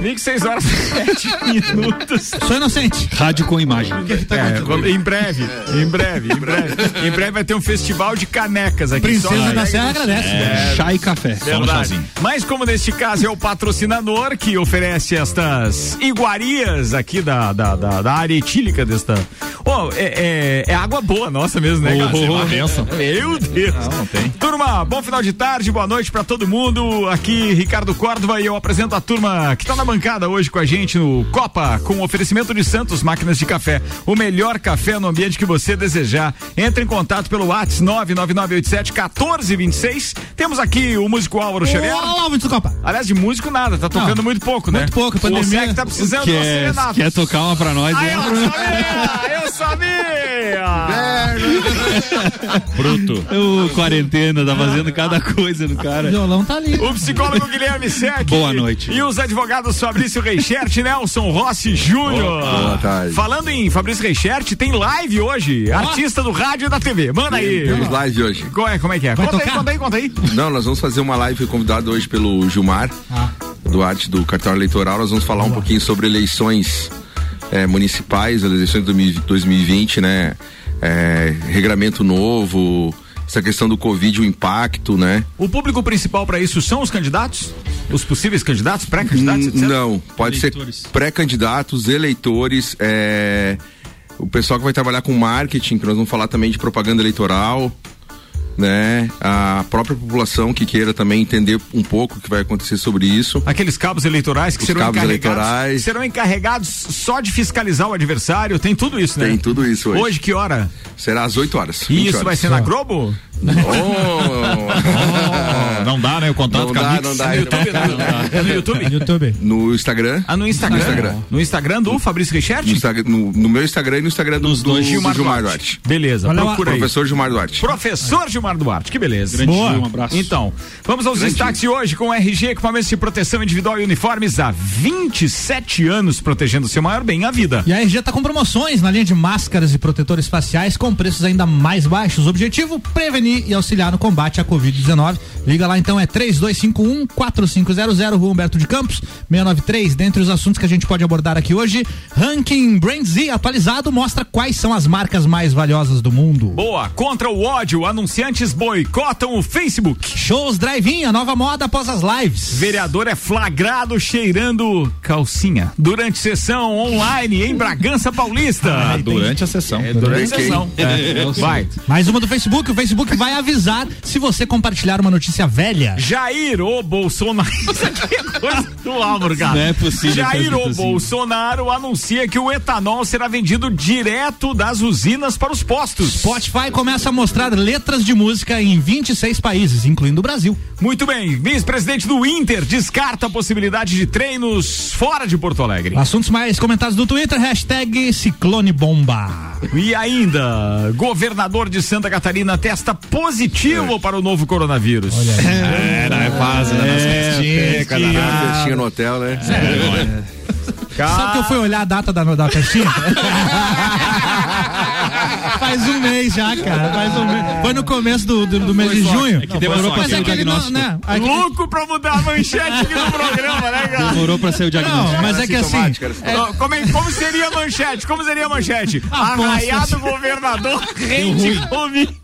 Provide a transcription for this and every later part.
Mix 6 horas e 7 minutos. Sou inocente. Rádio com imagem. É, quando- em breve, em breve, em breve. Em breve vai ter um festival de canecas aqui. Princesa da Serra agradece. É, chá e café. Verdade. chazinho. Mas como neste caso é o patrocinador que oferece estas iguarias aqui da, da, da, da área etílica desta. Oh, é, é, é água boa nossa mesmo, né, cara? Oh, oh, benção. Meu Deus. Não, não tem. Turma, bom final de tarde, boa noite pra todo mundo. Aqui, Ricardo Córdova e eu apresento a turma que tá na bancada hoje com a gente no Copa, com oferecimento de Santos Máquinas de Café. O melhor café no ambiente que você desejar. Entre em contato pelo WhatsApp 99987 1426. Temos aqui o músico Álvaro Xavier. Olá, muito Copa. Aliás, de músico nada, tá tocando Não, muito pouco, né? muito pouco, a pandemia- Você que tá precisando de Quer, serenata. quer tocar uma pra nós? Ah, né? eu sabia! Eu sabia! Bruto. O quarentena tá fazendo cada coisa no O cara. violão tá ali. O psicólogo Guilherme Sec. Boa noite. E os advogados Fabrício Reichert e Nelson Rossi Júnior. Boa tarde. Falando em Fabrício Reichert, tem live hoje. Artista do rádio e da TV. Manda aí. Temos live hoje. Como é, como é que é? Vai Conta aí, tocar? conta aí, conta aí. Não, nós vamos fazer uma live convidado hoje pelo Gilmar, Duarte do cartão eleitoral. Nós vamos falar um pouquinho sobre eleições eh, municipais, as eleições de 2020, né? Eh, regramento novo, essa questão do Covid, o impacto, né? O público principal para isso são os candidatos? Os possíveis candidatos, pré-candidatos, etc? Não, pode Eleitores. ser pré-candidatos, eleitores, é, o pessoal que vai trabalhar com marketing, que nós vamos falar também de propaganda eleitoral, né? A própria população que queira também entender um pouco o que vai acontecer sobre isso. Aqueles cabos eleitorais que Os serão cabos encarregados, eleitorais. serão encarregados só de fiscalizar o adversário. Tem tudo isso, né? Tem tudo isso hoje. Hoje que hora? Será às 8 horas. E 20 isso horas. vai ser na Globo? Oh! Não dá, né? O contato Não com a dá, Mix. não dá. No YouTube, Não no, é no YouTube? YouTube. No Instagram. Ah, no Instagram? No Instagram. No Instagram do Fabrício Reichert? No, no- no meu Instagram e no Instagram do, Dos do, dois, do Gilmar, Gilmar, Duarte. Duarte. Beleza, lá. procura aí. Professor Gilmar Duarte. Professor Gilmar Duarte, que beleza. Grande Boa. Gil, um abraço. Então, vamos aos Grande. destaques de hoje com RG, equipamentos de proteção individual e uniformes há 27 anos, protegendo seu maior bem, a vida. E a RG tá com promoções na linha de máscaras e protetores faciais com preços ainda mais baixos. O objetivo, prevenir e auxiliar no combate à Covid-19. Liga lá então, é 3251 4500, Rua Humberto de Campos, 693. Dentre os assuntos que a gente pode abordar aqui hoje, Ranking Brand Z atualizado mostra quais são as marcas mais valiosas do mundo. Boa, contra o ódio, anunciantes boicotam o Facebook. Shows Drive-In, a nova moda após as lives. Vereador é flagrado cheirando calcinha durante sessão online em Bragança Paulista. Ah, durante a sessão. É, durante a Quem? sessão. É, vai. Mais uma do Facebook, o Facebook vai avisar se você compartilhar uma notícia velha. Jair o Bolsonaro. Isso aqui é coisa do Álvaro, cara. Não é possível, Jair escrito assim. Bolsonaro anuncia que o etanol será vendido direto das usinas para os postos. Spotify começa a mostrar letras de música em 26 países, incluindo o Brasil. Muito bem, vice-presidente do Inter descarta a possibilidade de treinos fora de Porto Alegre. Assuntos mais comentados do Twitter, hashtag Ciclone Bomba. E ainda, governador de Santa Catarina testa positivo para o novo coronavírus. É, não é fácil, né? Nas festinhas, cada Uma nada. festinha no hotel, né? Sabe que eu fui olhar a data da, da festinha? Faz um mês já, cara. Faz um mês. Foi no começo do, do, do mês de junho. É que demorou pra Mas é o que ele não, diagnóstico. né? Aí que- Louco pra mudar a manchete aqui no programa, né, cara? Demorou pra ser o diagnóstico. Não, mas é que assim. É- Como, é- como seria a manchete? Como seria a manchete? Arraiado governador rende Covid.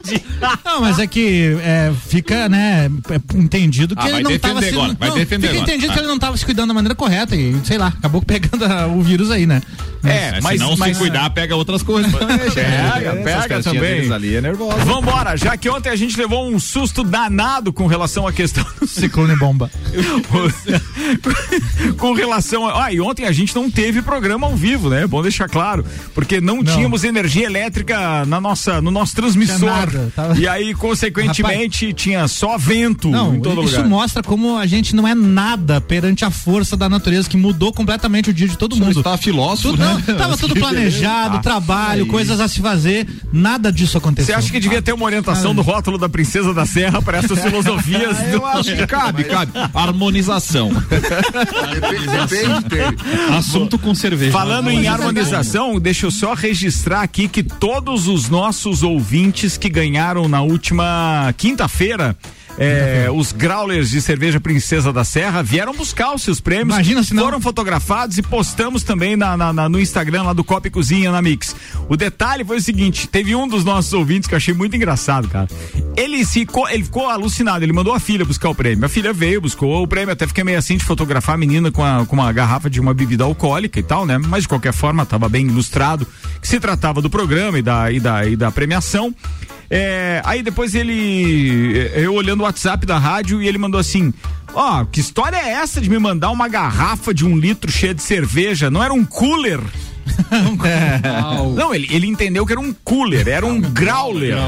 Não, mas é que é, fica, né, é, entendido que Ah, ele não estava se agora, vai não, defender Fica agora. entendido Ah. que ele não estava se cuidando da maneira correta e, sei lá, acabou pegando a- o vírus aí, né? É, É, mas, se não mas se cuidar, pega outras coisas. Pega, pega também. ali é nervosa. Vambora, já que ontem a gente levou um susto danado com relação à questão Ciclone Bomba. com relação a. Ah, e ontem a gente não teve programa ao vivo, né? É bom deixar claro. Porque não, tínhamos energia elétrica na nossa, no nosso transmissor. Nada, tava- E aí, consequentemente, tinha só vento Não, em todo isso lugar. mostra como a gente não é nada perante a força da natureza que mudou completamente o dia de todo mundo. Você tá filósofo, Tudo, né? não, tava tudo planejado, Ah, trabalho, aí. coisas a se fazer. Nada disso aconteceu. Você acha que devia ter uma orientação do rótulo da Princesa da Serra para essas filosofias? Eu acho que cabe, cabe. Harmonização. Depende. Assunto com cerveja. Falando em harmonização, deixa eu só registrar aqui que todos os nossos ouvintes que ganharam na última quinta-feira é, os growlers de cerveja Princesa da Serra vieram buscar os seus prêmios. Imagina se não. Foram fotografados e postamos também na, na- na- no Instagram lá do Copa e Cozinha na Mix. O detalhe foi o seguinte: teve um dos nossos ouvintes que eu achei muito engraçado, cara. Ele, se, ficou- ele ficou alucinado, ele mandou a filha buscar o prêmio. A filha veio, buscou o prêmio, até fiquei meio assim de fotografar a menina com, a- com uma garrafa de uma bebida alcoólica e tal, né? Mas de qualquer forma, estava bem ilustrado que se tratava do programa e da, e da, e da premiação. É, aí depois ele. Eu olhando o WhatsApp da rádio e ele mandou assim: Ó, que história é essa de me mandar uma garrafa de um litro cheia de cerveja? Não era um cooler? Não, ele, ele entendeu que era um cooler, era um growler.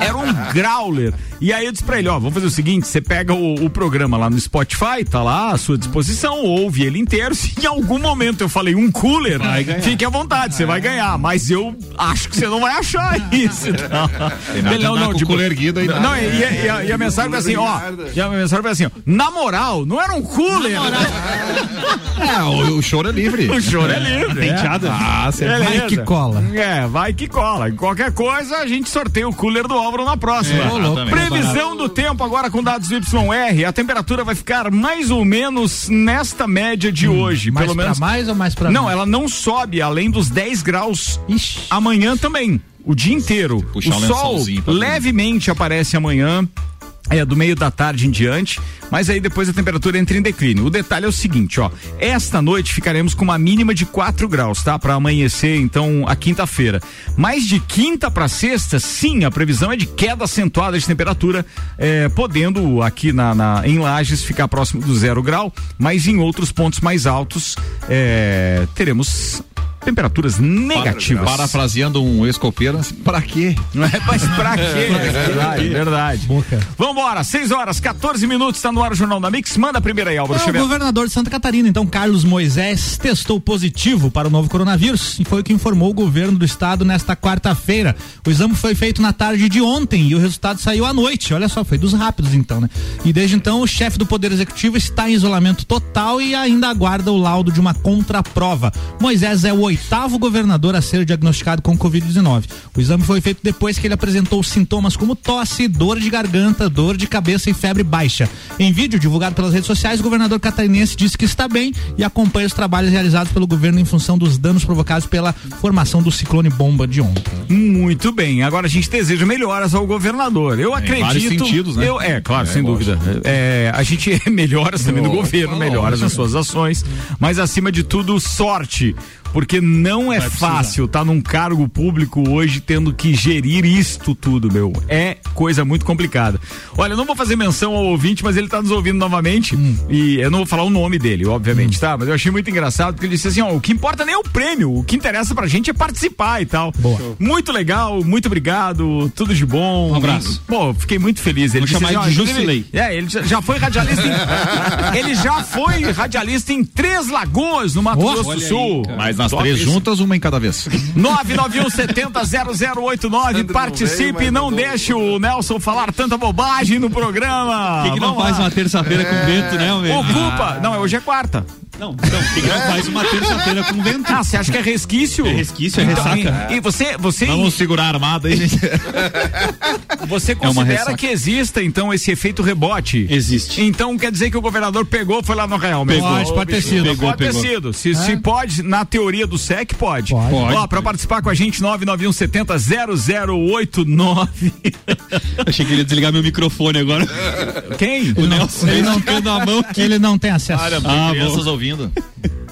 Era um growler. E aí eu disse pra ele, ó, vamos fazer o seguinte, você pega o, o programa lá no Spotify, tá lá à sua disposição, ouve ele inteiro. Se em algum momento eu falei um cooler, fique à vontade, você vai ganhar. Mas eu acho que você não vai achar isso. Não, Ele, de andar com o cooler erguido aí, não, não. não, e, e- e a, e a mensagem foi assim, ó. E a mensagem foi assim, ó, na moral, não era um cooler. É, o, o choro é livre. O choro é livre. é. Ah, você. Vai que cola. É, vai que cola. Qualquer coisa, a gente sorteia o cooler do Álvaro na próxima. É. Previsão do tempo agora com dados do YR. A temperatura vai ficar mais ou menos nesta média de hoje. Mais pelo pra menos. mais ou mais pra Não, ela não sobe além dos 10 graus Ixi. amanhã também. O dia inteiro. O um sol levemente aparece amanhã. É, do meio da tarde em diante, mas aí depois a temperatura entra em declínio. O detalhe é o seguinte, ó. Esta noite ficaremos com uma mínima de 4 graus, tá? Para amanhecer, então, a quinta-feira. Mas de quinta para sexta, sim, a previsão é de queda acentuada de temperatura, é, podendo aqui na, na- em Lages ficar próximo do zero grau, mas em outros pontos mais altos é, teremos temperaturas negativas. Parafraseando um ex-copeiro, pra quê? Mas pra quê? verdade, verdade. Boca. Vambora, 6 horas, 14 minutos, tá no ar o Jornal da Mix. Manda a primeira aí, Álvaro É, o Xavier. governador de Santa Catarina, então Carlos Moisés, testou positivo para o novo coronavírus e foi o que informou o governo do estado nesta quarta-feira. O exame foi feito na tarde de ontem e o resultado saiu à noite. Olha só, foi dos rápidos então, né? E desde então o chefe do Poder Executivo está em isolamento total e ainda aguarda o laudo de uma contraprova. Moisés é o oitavo governador a ser diagnosticado com Covid-19. O exame foi feito depois que ele apresentou sintomas como tosse, dor de garganta, dor de cabeça e febre baixa. Em vídeo divulgado pelas redes sociais, o governador catarinense disse que está bem e acompanha os trabalhos realizados pelo governo em função dos danos provocados pela formação do ciclone bomba de ontem. Muito bem, agora a gente deseja melhoras ao governador. Eu acredito. vários sentidos, né? Eu, é, claro, É, sem lógico. dúvida. É, a gente melhoras também do governo, melhoras nas suas ações, mas acima de tudo, sorte. Porque não é fácil estar num cargo público hoje tendo que gerir isto tudo, meu. É coisa muito complicada. Olha, eu não vou fazer menção ao ouvinte, mas ele está nos ouvindo novamente. E eu não vou falar o nome dele, obviamente, tá? Mas eu achei muito engraçado porque ele disse assim: ó, o que importa nem é o prêmio, o que interessa pra gente é participar e tal. Boa. Muito legal, muito obrigado, tudo de bom. Um abraço. Pô, fiquei muito feliz. Ele Vou chamar disse ele de Jusilei. É, ele já, foi radialista em, Ele já foi radialista em Três Lagoas, no Mato Grosso do Sul. Mas nas Top três isso. juntas, uma em cada vez. 991 70 0089. Participe e não deixe o Nelson falar tanta bobagem no programa. Por que, que não Vamos faz lá. uma terça-feira com vento, né, meu? Ocupa. Não, hoje é quarta. Não, então, por que, que não faz uma terça-feira com vento? Ah, você acha que é resquício? É resquício, é Então, ressaca. E, e você, você, Vamos segurar a armada aí, gente. você É considera ressaca. que exista, então, esse efeito rebote? Existe. Então quer dizer que o governador pegou, foi lá no Real mesmo. Pode, pode ter sido. Pegou, pode ter pegou. sido. Se, se pode, na teoria do SEC, pode. Pode. Pode. Ó, pra participar com a gente, 991 70 0089. Achei que ele ia desligar meu microfone agora. Quem? O Nelson Ele não, esticando a mão. ele não tem acesso. Ah, Crianças bom. Ouvindo.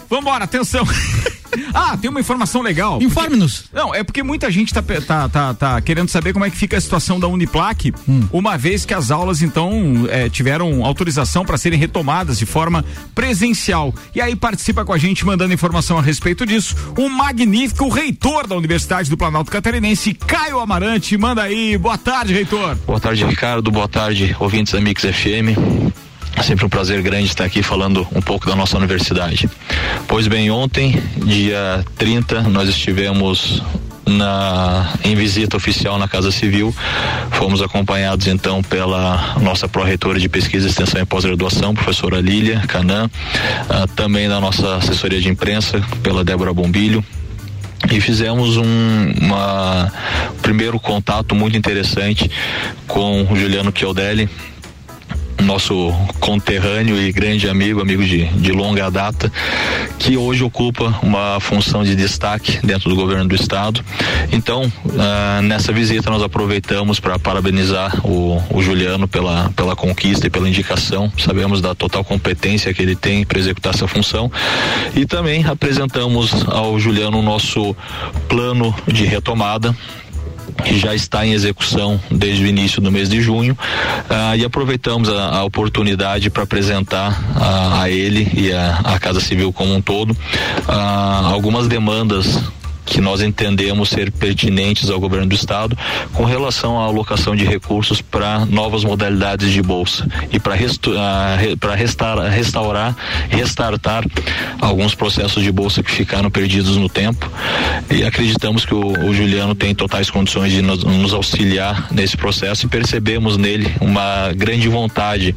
Vambora, atenção. ah, tem uma informação legal. Informe-nos. Não, é porque muita gente tá, tá, tá, tá querendo saber como é que fica a situação da Uniplac, uma vez que as aulas, então, eh, tiveram autorização para serem retomadas de forma presencial. E aí participa com a gente, mandando informação a respeito disso, o magnífico reitor da Universidade do Planalto Catarinense, Caio Amarante. Manda aí, boa tarde, reitor. Boa tarde, Ricardo. Boa tarde, ouvintes da Mix FM. É sempre um prazer grande estar aqui falando um pouco da nossa universidade. Pois bem, ontem, dia 30, nós estivemos na, em visita oficial na Casa Civil. Fomos acompanhados então pela nossa pró-reitora de pesquisa, extensão e pós-graduação, professora Lília Canã, uh, também da nossa assessoria de imprensa, pela Débora Bombilho e fizemos um uma, primeiro contato muito interessante com o Juliano Chiodelli, nosso conterrâneo e grande amigo, amigo de, de longa data, que hoje ocupa uma função de destaque dentro do governo do estado. Então, uh, nessa visita nós aproveitamos para parabenizar o, o, Juliano pela, pela conquista e pela indicação. Sabemos da total competência que ele tem para executar essa função. E também apresentamos ao Juliano o nosso plano de retomada que já está em execução desde o início do mês de junho. Uh, e aproveitamos a, a oportunidade para apresentar a ele e a, a, Casa Civil como um todo uh, algumas demandas que nós entendemos ser pertinentes ao governo do estado com relação à alocação de recursos para novas modalidades de bolsa e para para restaurar, restaurar, restartar alguns processos de bolsa que ficaram perdidos no tempo e acreditamos que o, o Juliano tem totais condições de nos, nos, auxiliar nesse processo e percebemos nele uma grande vontade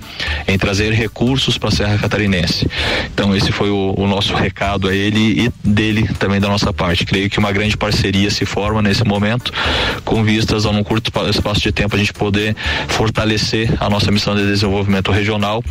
em trazer recursos para a Serra Catarinense. Então esse foi o, o nosso recado a ele e dele também da nossa parte. Creio que uma grande parceria se forma nesse momento, com vistas a um curto espaço de tempo a gente poder fortalecer a nossa missão de desenvolvimento regional,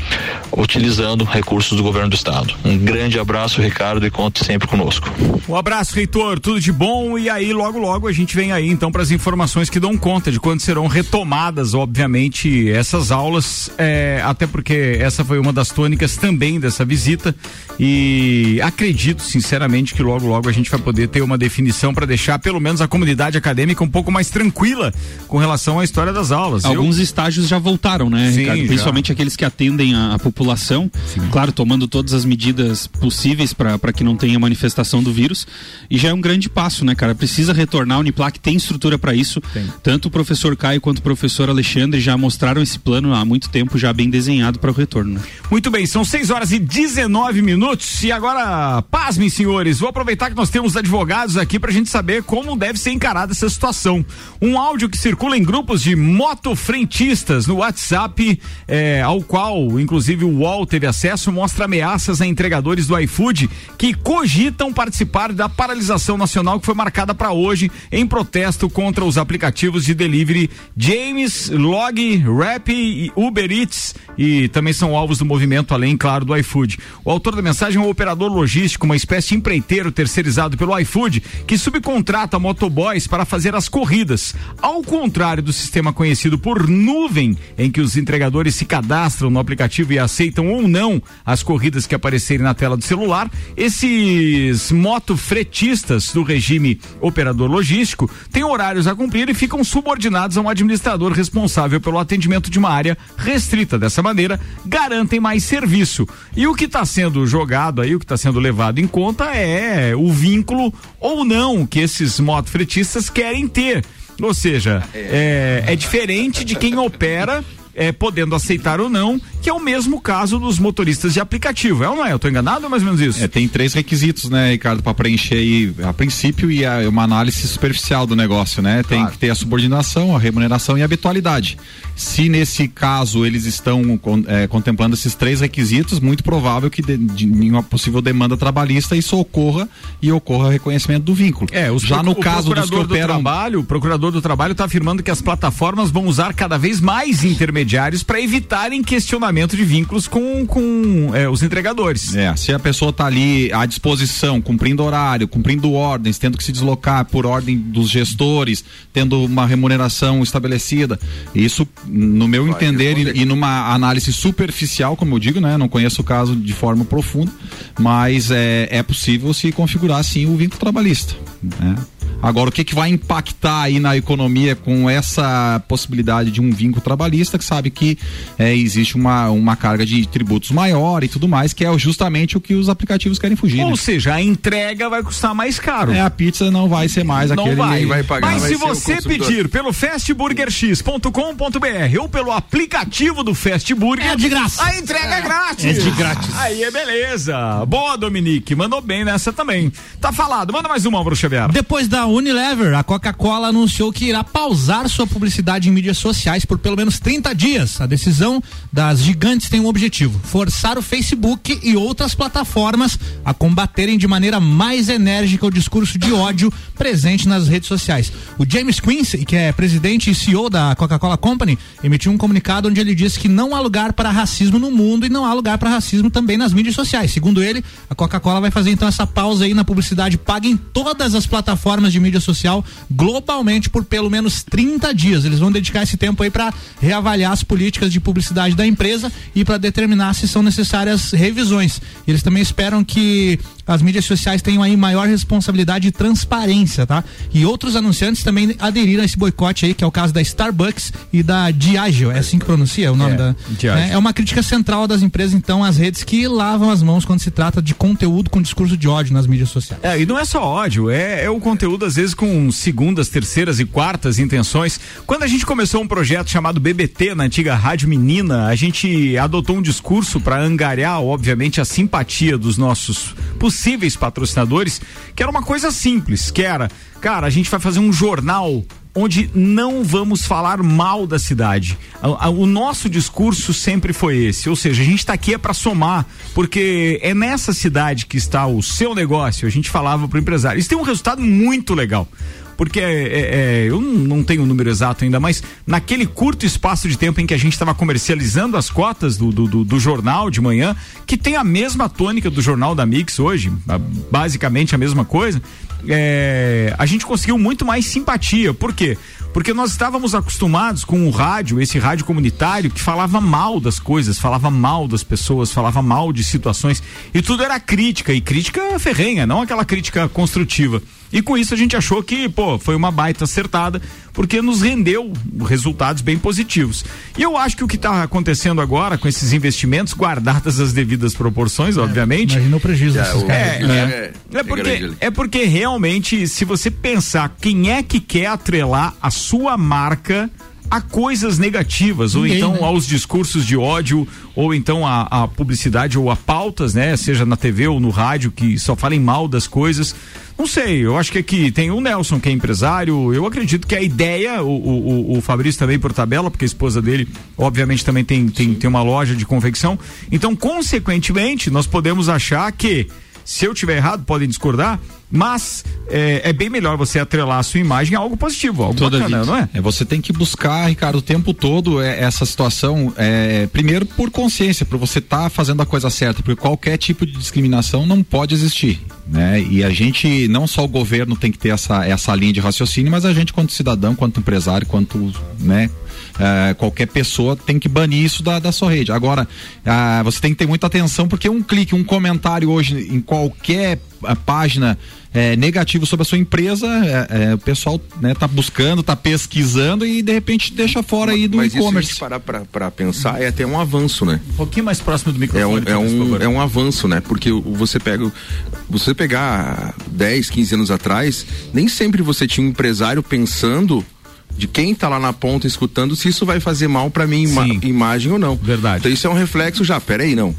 utilizando recursos do governo do estado. Um grande abraço, Ricardo, e conte sempre conosco. Um abraço, reitor, tudo de bom e aí logo logo a gente vem aí então para as informações que dão conta de quando serão retomadas, obviamente, essas aulas, é, até porque essa foi uma das tônicas também dessa visita e acredito sinceramente que logo logo a gente vai poder ter uma definição definição para deixar pelo menos a comunidade acadêmica um pouco mais tranquila com relação à história das aulas. Alguns Eu... estágios já voltaram, né, Sim, Ricardo? Principalmente já. aqueles que atendem a, a população, Sim. claro, tomando todas as medidas possíveis para que não tenha manifestação do vírus. E já é um grande passo, né, cara? Precisa retornar, a Uniplac tem estrutura para isso. Tem. Tanto o professor Caio quanto o professor Alexandre já mostraram esse plano há muito tempo, já bem desenhado para o retorno. Né? Muito bem, são 6 horas e 19 minutos. E agora, pasmem, senhores, vou aproveitar que nós temos advogados aqui aqui pra gente saber como deve ser encarada essa situação. Um áudio que circula em grupos de motofrentistas no WhatsApp, é, ao qual, inclusive, o UOL teve acesso, mostra ameaças a entregadores do iFood que cogitam participar da paralisação nacional que foi marcada para hoje em protesto contra os aplicativos de delivery James, Log, Rap e Uber Eats e também são alvos do movimento, além, claro, do iFood. O autor da mensagem é um operador logístico, uma espécie de empreiteiro terceirizado pelo iFood, que subcontrata motoboys para fazer as corridas. Ao contrário do sistema conhecido por nuvem, em que os entregadores se cadastram no aplicativo e aceitam ou não as corridas que aparecerem na tela do celular, esses motofretistas do regime operador logístico têm horários a cumprir e ficam subordinados a um administrador responsável pelo atendimento de uma área restrita. Dessa maneira, garantem mais serviço. E o que está sendo jogado aí, o que está sendo levado em conta é o vínculo ou não que esses motofretistas querem ter. Ou seja, é, é diferente de quem opera é, podendo aceitar ou não, que é o mesmo caso dos motoristas de aplicativo. É ou não é? Eu estou enganado ou é mais ou menos isso? É, tem três requisitos, né, Ricardo, para preencher aí, a princípio e a, uma análise superficial do negócio, né? Tem claro. que ter a subordinação, a remuneração e a habitualidade. Se nesse caso eles estão é, contemplando esses três requisitos, muito provável que de, de, em uma possível demanda trabalhista isso ocorra e ocorra reconhecimento do vínculo. É, os já no caso dos que operam... do trabalho, o procurador do trabalho está afirmando que as plataformas vão usar cada vez mais intermediários para evitarem questionamento de vínculos com, com é, os entregadores. É, se a pessoa está ali à disposição, cumprindo horário, cumprindo ordens, tendo que se deslocar por ordem dos gestores, tendo uma remuneração estabelecida, isso no meu entender e, e, numa análise superficial, como eu digo, né? Não conheço o caso de forma profunda, mas é, é possível se configurar sim o vínculo trabalhista. Né? Agora, o que, que vai impactar aí na economia com essa possibilidade de um vínculo trabalhista, que sabe que é, existe uma, uma carga de tributos maior e tudo mais, que é justamente o que os aplicativos querem fugir. Ou né? seja, a entrega vai custar mais caro. É, a pizza não vai ser mais não aquele vai. vai pagar, Mas vai se você pedir pelo fastburgerx.com.br ou pelo aplicativo do Fast Burger, é de graça. A entrega é, é grátis. É de grátis. Aí é beleza. Boa, Dominique. Mandou bem nessa também. Tá falado. Manda mais uma, Bruxo Xavier. Depois da Unilever, a Coca-Cola anunciou que irá pausar sua publicidade em mídias sociais por pelo menos 30 dias. A decisão das gigantes tem um objetivo: forçar o Facebook e outras plataformas a combaterem de maneira mais enérgica o discurso de ódio presente nas redes sociais. O James Quincy, que é presidente e CEO da Coca-Cola Company, emitiu um comunicado onde ele disse que não há lugar para racismo no mundo e não há lugar para racismo também nas mídias sociais. Segundo ele, a Coca-Cola vai fazer então essa pausa aí na publicidade paga em todas as plataformas de mídia social globalmente por pelo menos 30 dias. Eles vão dedicar esse tempo aí para reavaliar as políticas de publicidade da empresa e para determinar se são necessárias revisões. Eles também esperam que as mídias sociais tenham aí maior responsabilidade e transparência, tá? E outros anunciantes também aderiram a esse boicote aí, que é o caso da Starbucks e da Diageo, é assim que pronuncia o nome É, da. Diageo. É, é uma crítica central das empresas, então, às redes que lavam as mãos quando se trata de conteúdo com discurso de ódio nas mídias sociais. É, e não é só ódio, é, é o conteúdo às vezes com segundas, terceiras e quartas intenções. Quando a gente começou um projeto chamado BBT na antiga Rádio Menina, a gente adotou um discurso para angariar, obviamente, a simpatia dos nossos possíveis patrocinadores, que era uma coisa simples, que era, cara, a gente vai fazer um jornal onde não vamos falar mal da cidade. O nosso discurso sempre foi esse, ou seja, a gente está aqui é para somar, porque é nessa cidade que está o seu negócio. A gente falava para o empresário. Isso tem um resultado muito legal. Porque é, é, é, eu não tenho o número exato ainda, mas naquele curto espaço de tempo em que a gente estava comercializando as cotas do, do, do- jornal de manhã, que tem a mesma tônica do jornal da Mix hoje, basicamente a mesma coisa, é, a gente conseguiu muito mais simpatia. Por quê? Porque nós estávamos acostumados com o rádio, esse rádio comunitário, que falava mal das coisas, falava mal das pessoas, falava mal de situações. E tudo era crítica, e crítica ferrenha, não aquela crítica construtiva. E com isso a gente achou que, pô, foi uma baita acertada, porque nos rendeu resultados bem positivos. E eu acho que o que está acontecendo agora com esses investimentos, guardadas as devidas proporções, obviamente, Imagina o prejuízo desses o- caras. é, é, é, é porque, é porque realmente, se você pensar quem é que quer atrelar a sua marca a coisas negativas, ou Ninguém, então né? aos discursos de ódio, ou então a, a publicidade ou a pautas, né? Seja na TV ou no rádio, que só falem mal das coisas. Não sei, eu acho que aqui tem o Nelson, que é empresário. Eu acredito que a ideia, o, o, o- o Fabrício também por tabela, porque a esposa dele, obviamente, também tem, tem, tem uma loja de confecção. Então, consequentemente, nós podemos achar que se eu tiver errado, podem discordar, mas é, é bem melhor você atrelar a sua imagem a algo positivo, algo Toda bacana, vida. não é? É, você tem que buscar, Ricardo, o tempo todo é, essa situação, é, primeiro por consciência, por você estar fazendo a coisa certa, porque qualquer tipo de discriminação não pode existir, né? E a gente, não só o governo tem que ter essa, essa linha de raciocínio, mas a gente, quanto cidadão, quanto empresário, quanto, né? É, qualquer pessoa tem que banir isso da, da sua rede. Agora, ah, você tem que ter muita atenção, porque um clique, um comentário hoje em qualquer ah, página é, negativo sobre a sua empresa, é, é, o pessoal né, tá buscando, tá pesquisando e de repente deixa fora aí do e-commerce. parar pra, pra pensar, é até um avanço, né? Um pouquinho mais próximo do É microfone. um, é, um, é um avanço, né? Porque você pega. Você pegar 10, 15 anos atrás, nem sempre você tinha um empresário pensando de quem tá lá na ponta escutando se isso vai fazer mal pra minha ima- imagem ou não. Verdade. Então isso é um reflexo já, peraí, não.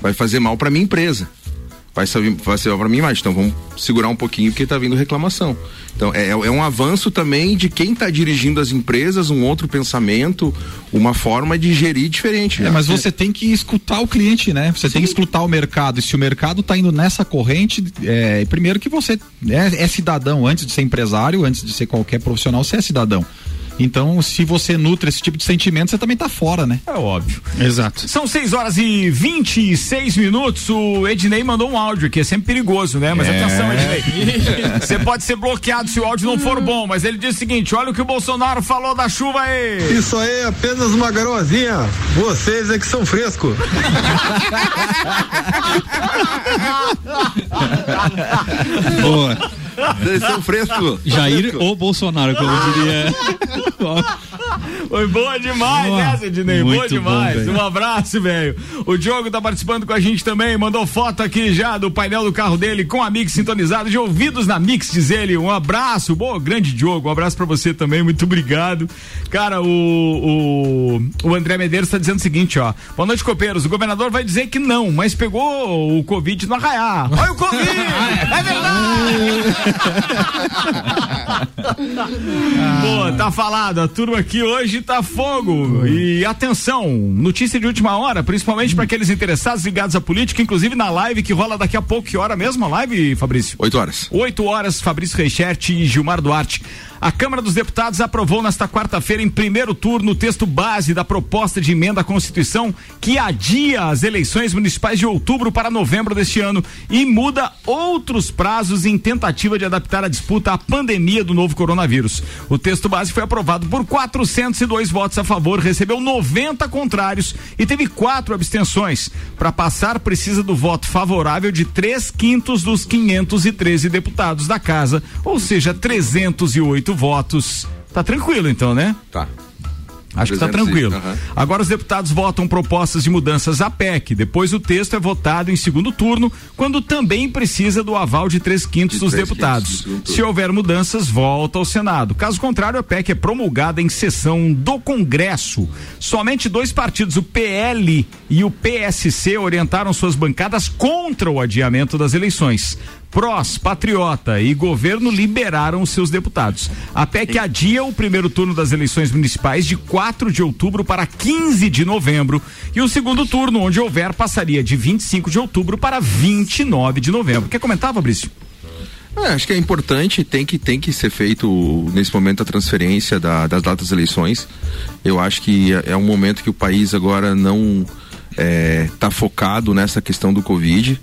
Vai fazer mal pra minha empresa. Vai ser, vai ser mal pra minha imagem. Então vamos segurar um pouquinho porque tá vindo reclamação. Então é, é um avanço também de quem tá dirigindo as empresas, um outro pensamento, uma forma de gerir diferente. É, já. mas você tem que escutar o cliente, né? Você tem que escutar o mercado. E se o mercado está indo nessa corrente, é, primeiro que você é, é cidadão, antes de ser empresário, antes de ser qualquer profissional, você é cidadão. Então, se você nutre esse tipo de sentimento, você também tá fora, né? É óbvio. Exato. São 6 horas e 26 minutos. O Ednei mandou um áudio aqui, é sempre perigoso, né? Mas atenção, Ednei. Você pode ser bloqueado se o áudio não for bom, mas ele diz o seguinte: olha o que o Bolsonaro falou da chuva aí. Isso aí é apenas uma garoazinha. Vocês é que são frescos. Boa. Vocês são frescos. Jair ou Bolsonaro, como diria. Foi boa demais boa. essa, Ednei. Boa demais. Bom, um abraço, velho. O Diogo tá participando com a gente também. Mandou foto aqui já do painel do carro dele com a Mix sintonizado de ouvidos na Mix, diz ele. Um abraço. Boa, grande Diogo. Um abraço pra você também. Muito obrigado. Cara, o, o, o André Medeiros tá dizendo o seguinte, ó. Boa noite, copeiros. O governador vai dizer que não, mas pegou o Covid no arraiar. Olha o Covid! é verdade! Pô, tá falado. A turma aqui hoje tá fogo. E atenção, notícia de última hora, principalmente para aqueles interessados ligados à política, inclusive na live que rola daqui a pouco. Que hora mesmo a live, Fabrício? Oito horas. Oito horas, Fabrício Reichert e Gilmar Duarte. A Câmara dos Deputados aprovou nesta quarta-feira, em primeiro turno, o texto base da proposta de emenda à Constituição que adia as eleições municipais de outubro para novembro deste ano e muda outros prazos em tentativa de adaptar a disputa à pandemia do novo coronavírus. O texto base foi aprovado por 402 votos a favor, recebeu 90 contrários e teve quatro abstenções. Para passar, precisa do voto favorável de três quintos dos 513 deputados da casa, ou seja, 308 votos. Tá tranquilo então, né? Tá. Acho que está tranquilo. Uhum. Agora os deputados votam propostas de mudanças à PEC. Depois o texto é votado em segundo turno, quando também precisa do aval de três quintos de dos três deputados. Quintos Se houver mudanças, volta ao Senado. Caso contrário, a PEC é promulgada em sessão do Congresso. Somente dois partidos, o PL e o PSC, orientaram suas bancadas contra o adiamento das eleições. PROS, Patriota e governo liberaram os seus deputados. A PEC adia o primeiro turno das eleições municipais de 4 de outubro para 15 de novembro e o segundo turno, onde houver, passaria de 25 de outubro para 29 de novembro. Quer comentar, Fabrício? É, acho que é importante, tem que, tem que ser feito nesse momento a transferência da, das datas das eleições. Eu acho que é, é um momento que o país agora não está é, tá focado nessa questão do Covid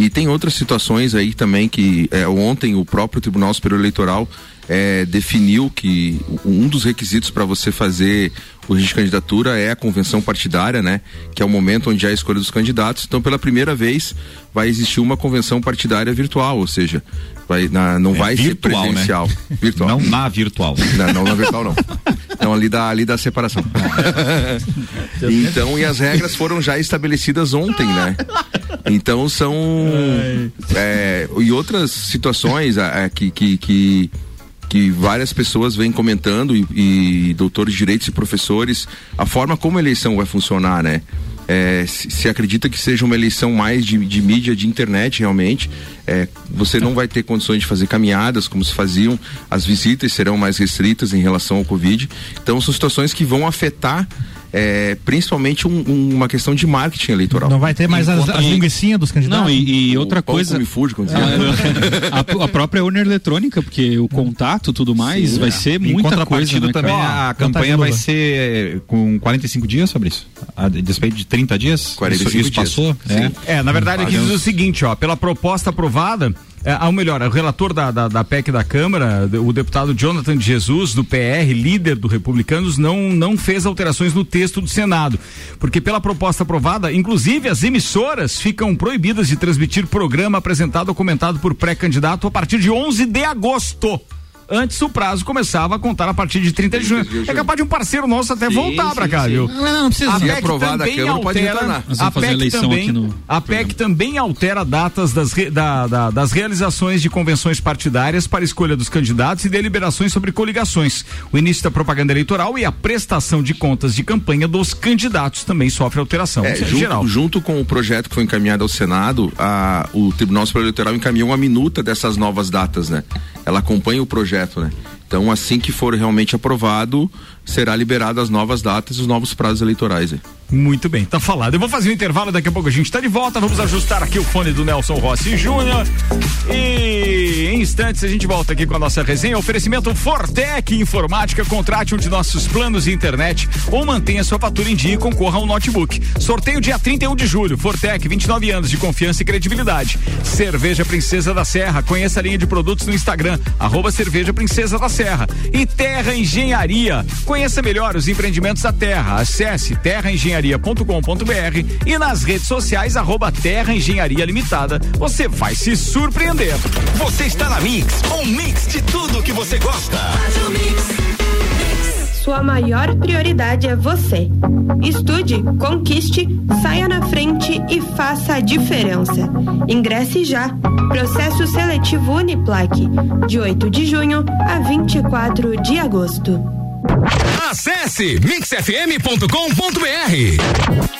e tem outras situações aí também que é, ontem o próprio Tribunal Superior Eleitoral é, definiu que um dos requisitos para você fazer o registro de candidatura é a convenção partidária, né? Que é o momento onde há a escolha dos candidatos. Então, pela primeira vez, vai existir uma convenção partidária virtual, ou seja, vai, na, não é vai virtual, ser né? presencial. Né? Virtual. Não na virtual. Não, não na virtual, não. Não, ali da, ali da separação. então, e as regras foram já estabelecidas ontem, né? Então são. É, e outras situações é, que, que, que que várias pessoas vêm comentando e, e, doutores de direitos e professores a forma como a eleição vai funcionar, né? É, se, acredita que seja uma eleição mais de, de mídia, de internet realmente, é, você não vai ter condições de fazer caminhadas como se faziam, as visitas serão mais restritas em relação ao Covid. Então são situações que vão afetar é, principalmente um, um, uma questão de marketing eleitoral. Não vai ter mais as, as linguiçinhas dos candidatos? Não, e, e outra coisa. Me fude, a, a, própria urna eletrônica, porque o contato tudo mais Sim, vai é. ser muita coisa. Né, também a campanha vai ser com 45 dias, Fabrício? A despeito de 30 dias? 45 isso, isso dias. passou? É. é, na verdade aqui diz o seguinte, ó, pela proposta aprovada é, ou melhor, o relator da, da, da, PEC da Câmara, o deputado Jonathan de Jesus, do PR, líder do Republicanos, não, não fez alterações no texto do Senado. Porque pela proposta aprovada, inclusive as emissoras ficam proibidas de transmitir programa apresentado ou comentado por pré-candidato a partir de 11 de agosto. Antes o prazo começava a contar a partir de 30 de junho. É capaz de um parceiro nosso até sim, voltar para cá, sim. viu? Não, não, precisa. A PEC também a altera. A PEC também, no... a PEC também altera datas das, re, da, da, das realizações de convenções partidárias para escolha dos candidatos e deliberações sobre coligações. O início da propaganda eleitoral e a prestação de contas de campanha dos candidatos também sofre alteração. É, junto, geral. junto com o projeto que foi encaminhado ao Senado, a, o Tribunal Superior Eleitoral encaminhou uma minuta dessas novas datas, né? Ela acompanha o projeto projeto, né? Então, assim que for realmente aprovado, será liberado as novas datas e os novos prazos eleitorais. Né? Muito bem, tá falado. Eu vou fazer um intervalo, daqui a pouco a gente tá de volta. Vamos ajustar aqui o fone do Nelson Rossi Júnior. E em instantes a gente volta aqui com a nossa resenha. Oferecimento Fortec Informática. Contrate um de nossos planos de internet ou mantenha sua fatura em dia e concorra a um notebook. Sorteio dia 31 de julho. Fortec, 29 anos de confiança e credibilidade. Cerveja Princesa da Serra. Conheça a linha de produtos no Instagram, arroba Cerveja Princesa da Serra. E Terra Engenharia. Conheça melhor os empreendimentos da Terra. Acesse terraengenharia.com.br e nas redes sociais arroba Terra Engenharia Limitada. Você vai se surpreender. Você está na Mix, um mix de tudo que você gosta. Sua maior prioridade é você. Estude, conquiste, saia na frente e faça a diferença. Ingresse já. Processo seletivo Uniplaque, de 8 de junho a 24 de agosto. Acesse mixfm.com.br.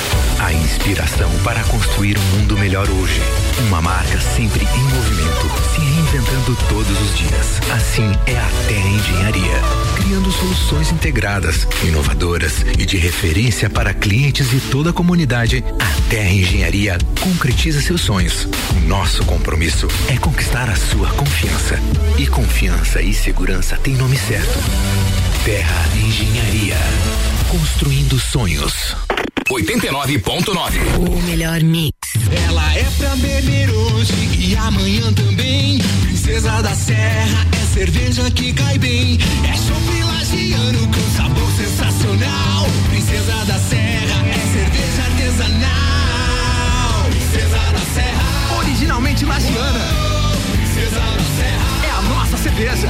A inspiração para construir um mundo melhor hoje. Uma marca sempre em movimento, se reinventando todos os dias. Assim é a Terra Engenharia, criando soluções integradas, inovadoras e de referência para clientes e toda a comunidade. A Terra Engenharia concretiza seus sonhos. O nosso compromisso é conquistar a sua confiança. E confiança e segurança têm nome certo. Terra Engenharia. Construindo sonhos. 89.9. O melhor mix. Ela é pra beber hoje e amanhã também. Princesa da Serra é cerveja que cai bem. É chopp lagiano com sabor sensacional. Princesa da Serra é cerveja artesanal. Princesa da Serra. Originalmente lagiana. Princesa da Serra. É a nossa cerveja.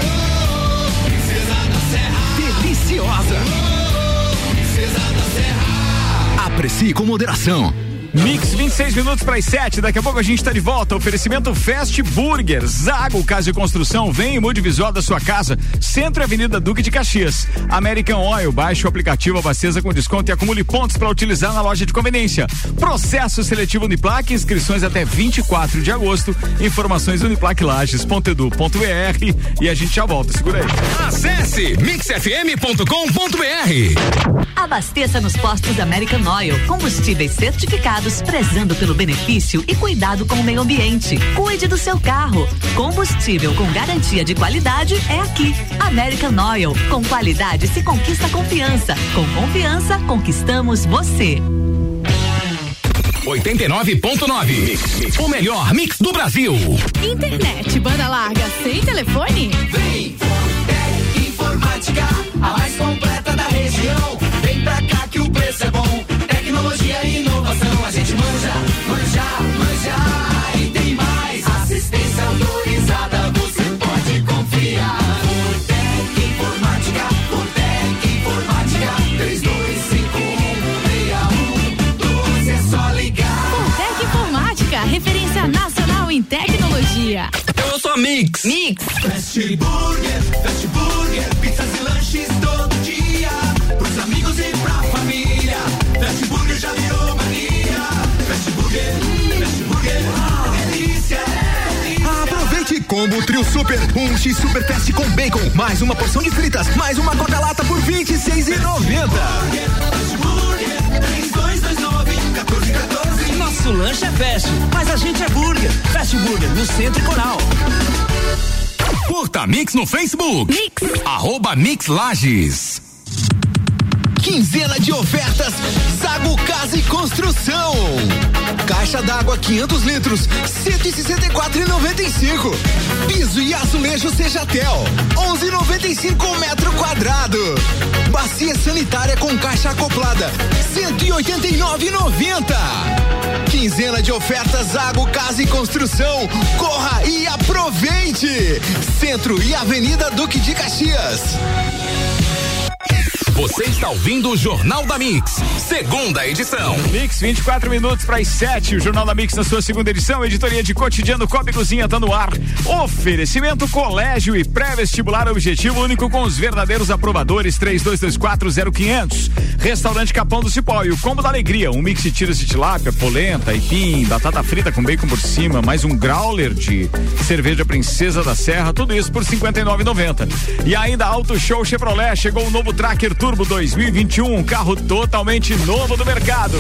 Princesa da Serra. Deliciosa. Princesa da Serra. Aprecie com moderação. Mix 26 minutos para as 7. Daqui a pouco a gente está de volta. Oferecimento Fast Burger. Zago Casa de Construção. Vem e mude o visual da sua casa. Centro e Avenida Duque de Caxias. American Oil. Baixe o aplicativo Abasteza com desconto e acumule pontos para utilizar na loja de conveniência. Processo seletivo Uniplaque. Inscrições até 24 de agosto. Informações uniplaquelages.edu.br. E a gente já volta. Segura aí. Acesse mixfm.com.br. Abasteça nos postos American Oil. Combustíveis certificados prezando pelo benefício e cuidado com o meio ambiente. Cuide do seu carro. Combustível com garantia de qualidade é aqui. American Oil. Com qualidade se conquista confiança. Com confiança conquistamos você. 89.9. O melhor mix do Brasil. Internet, banda larga, sem telefone? Vem, Fortec Informática, a mais completa gente manja, manja, manja. E tem mais, assistência autorizada, você pode confiar. Fortec Informática, Fortec Informática, 3251 é só ligar. Fortec Informática, referência nacional em tecnologia. Eu sou a Mix. Mix. Fast Burger, Fast Burger, pizzas e lanches todo dia. Pros amigos e pra família. Fast Burger já virou mania. Delícia, delícia. Aproveite combo Trio Super, um X Super Teste com bacon, mais uma porção de fritas, mais uma Coca-Lata por R$ 26,90. Fast Burger, 3229 1414. Nosso lanche é fast, mas a gente é burger. Fast Burger no Centro e Coral. Curta Mix no Facebook. Mix. Arroba Mix Lages. Quinzena de ofertas Zago Casa e Construção. Caixa d'água 500 litros, 164,95. Piso e azulejo Sejatel, 11,95 metro quadrado. Bacia sanitária com caixa acoplada, 189,90. Quinzena de ofertas Zago Casa e Construção. Corra e aproveite. Centro e Avenida Duque de Caxias. Você está ouvindo o Jornal da Mix, segunda edição. Mix, 24 minutos para as 7. O Jornal da Mix na sua segunda edição. Editoria de cotidiano Cobre Cozinha tá no ar. Oferecimento Colégio e Pré-Vestibular Objetivo Único com os verdadeiros aprovadores 32240500. Restaurante Capão do Cipó e o Combo da Alegria. Um mix de tiras de tilápia, polenta, aipim, batata frita com bacon por cima, mais um growler de cerveja Princesa da Serra. Tudo isso por R$ 59,90. E ainda Auto Show Chevrolet. Chegou o novo Tracker Turbo 2021. Um carro totalmente novo do mercado.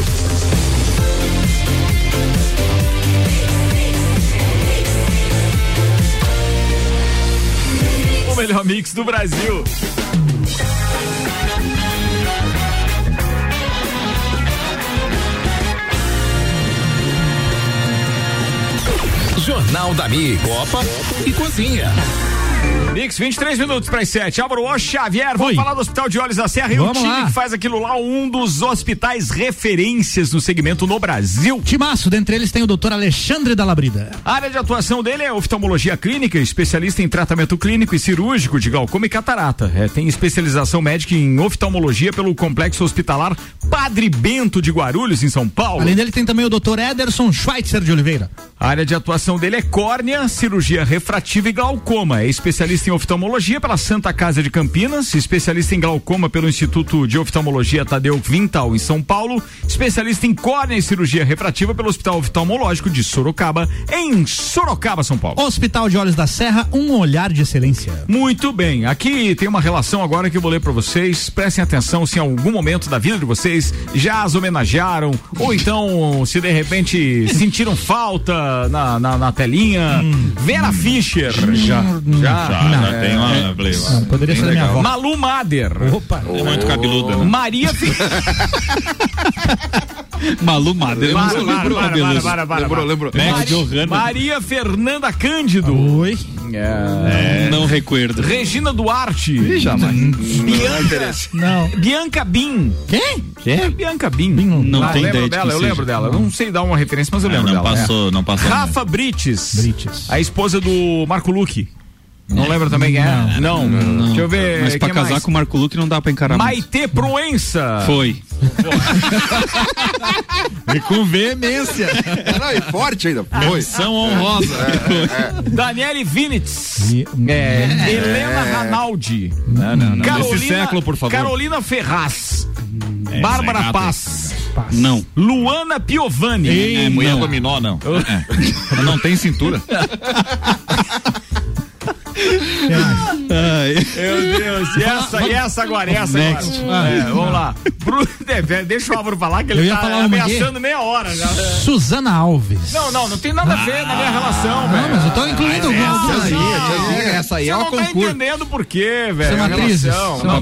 O melhor mix do Brasil. Jornal da Mix, Copa e Cozinha. Mix, 23 minutos para as 7. Álvaro O. Xavier, vamos falar do Hospital de Olhos da Serra e o time lá. que faz aquilo lá, um dos hospitais referências no segmento no Brasil. Timaço, dentre eles tem o doutor Alexandre da Labrida. A área de atuação dele é oftalmologia clínica, especialista em tratamento clínico e cirúrgico de glaucoma e catarata. É, tem especialização médica em oftalmologia pelo Complexo Hospitalar Padre Bento de Guarulhos, em São Paulo. Além dele tem também o doutor Ederson Schweitzer de Oliveira. A área de atuação dele é córnea, cirurgia refrativa e glaucoma. É especialista em oftalmologia pela Santa Casa de Campinas, especialista em glaucoma pelo Instituto de Oftalmologia Tadeu Vintal em São Paulo, especialista em córnea e cirurgia refrativa pelo Hospital Oftalmológico de Sorocaba, em Sorocaba, São Paulo. Hospital de Olhos da Serra, um olhar de excelência. Muito bem, aqui tem uma relação agora que eu vou ler para vocês. Prestem atenção se em algum momento da vida de vocês já as homenagearam ou então se de repente sentiram falta na, na, na telinha. Vera Fischer. Já, já, já tem uma- ó, Não, poderia ser minha avó. Malu Mader. Opa. É muito cabeluda, né? Maria Fi- Malu para, para, Lembrou, para. lembrou. Max Johanna. Maria Fernanda Cândido. Oi. É. Não recuerdo. Regina Duarte. jamais. Bianca, Não. Bianca Bin. Quem? É Bianca Bin. Não Ah, tem lembro ideia de dela, quem eu seja. lembro dela. Eu Não sei dar uma referência, mas eu É, lembro não dela. passou, não passou. é. Rafa Brites. Brites. A esposa do Marco Luque. Não lembra também quem é? Não. Deixa eu ver. Mas pra casar mais? com o Marco Luque não dá pra encarar muito. Maite Proença. Foi. E com veemência. Não, e forte ainda. Foi. São honrosa. Daniele Vinitz. É, Helena Ranaldi. Não, não, não. Carolina, Nesse século, por favor. Carolina Ferraz. Bárbara é gata. Paz. Não. Luana Piovani. É, mulher Não. dominó, não. É. Não tem cintura. Meu Deus, e essa, e essa agora, e essa Next. agora. É, vamos lá. Bruno, é, deixa o Álvaro falar que ele tá uma ameaçando meia hora já. Suzana Alves. Não, não, não tem nada a ver na minha relação, Não, velho. mas eu tô incluindo algumas aí. tiazinha, essa aí Você é não o tá concurso. entendendo por quê, velho. São atrizes, relação, não.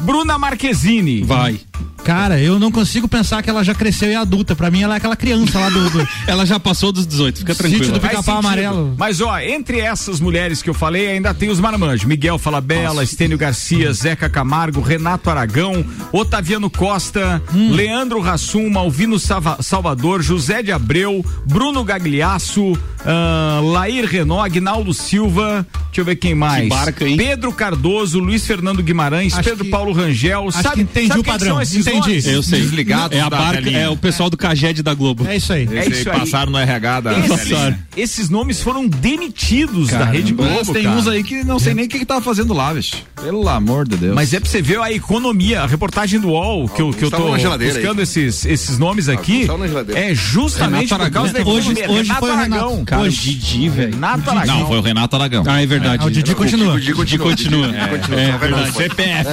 Bruna Marquezine. Vai. Cara, eu não consigo pensar que ela já cresceu e é adulta. Pra mim, ela é aquela criança lá do, do Ela já passou dos 18, fica sítio tranquilo. do Faz pica-pau amarelo. Mas ó, entre essas mulheres que eu falei, ainda tem os marmanjos. Miguel Falabella, Estênio Garcia, Zeca Camargo, Renato Aragão, Otaviano Costa, Hum. Leandro Rassum, Malvino Sava- Salvador, José de Abreu, Bruno Gagliasso, ah, Lair Renault, Agnaldo Silva, deixa eu ver quem mais. barca, hein? Pedro Cardoso, Luiz Fernando Guimarães, Acho Pedro que- Paulo Rangel. acho sabe, que entendi sabe o quem padrão. São esses Entendi. Nomes? Eu sei. Desligados É a barca, é o pessoal do Caged da Globo. É isso aí. É isso aí passaram no RH da. Esses, esses nomes foram demitidos da Rede Globo. Mas tem cara. uns aí que não sei nem o que, que tava fazendo lá, bicho. Pelo amor de Deus. Mas é pra você ver a economia, a reportagem do UOL, que eu, que eu estavam tô buscando esses, esses nomes aqui, geladeira. é justamente Renato por causa da economia. Hoje- hoje Renato foi o Aragão. Renato. Cara, Hoje. Didi, velho. Renato Aragão. Não, foi o Renato Aragão. Ah, é verdade. Ah, o Didi continua. O Didi continua. continua. o Didi continua. É, Tá vendo? verdade. CPF.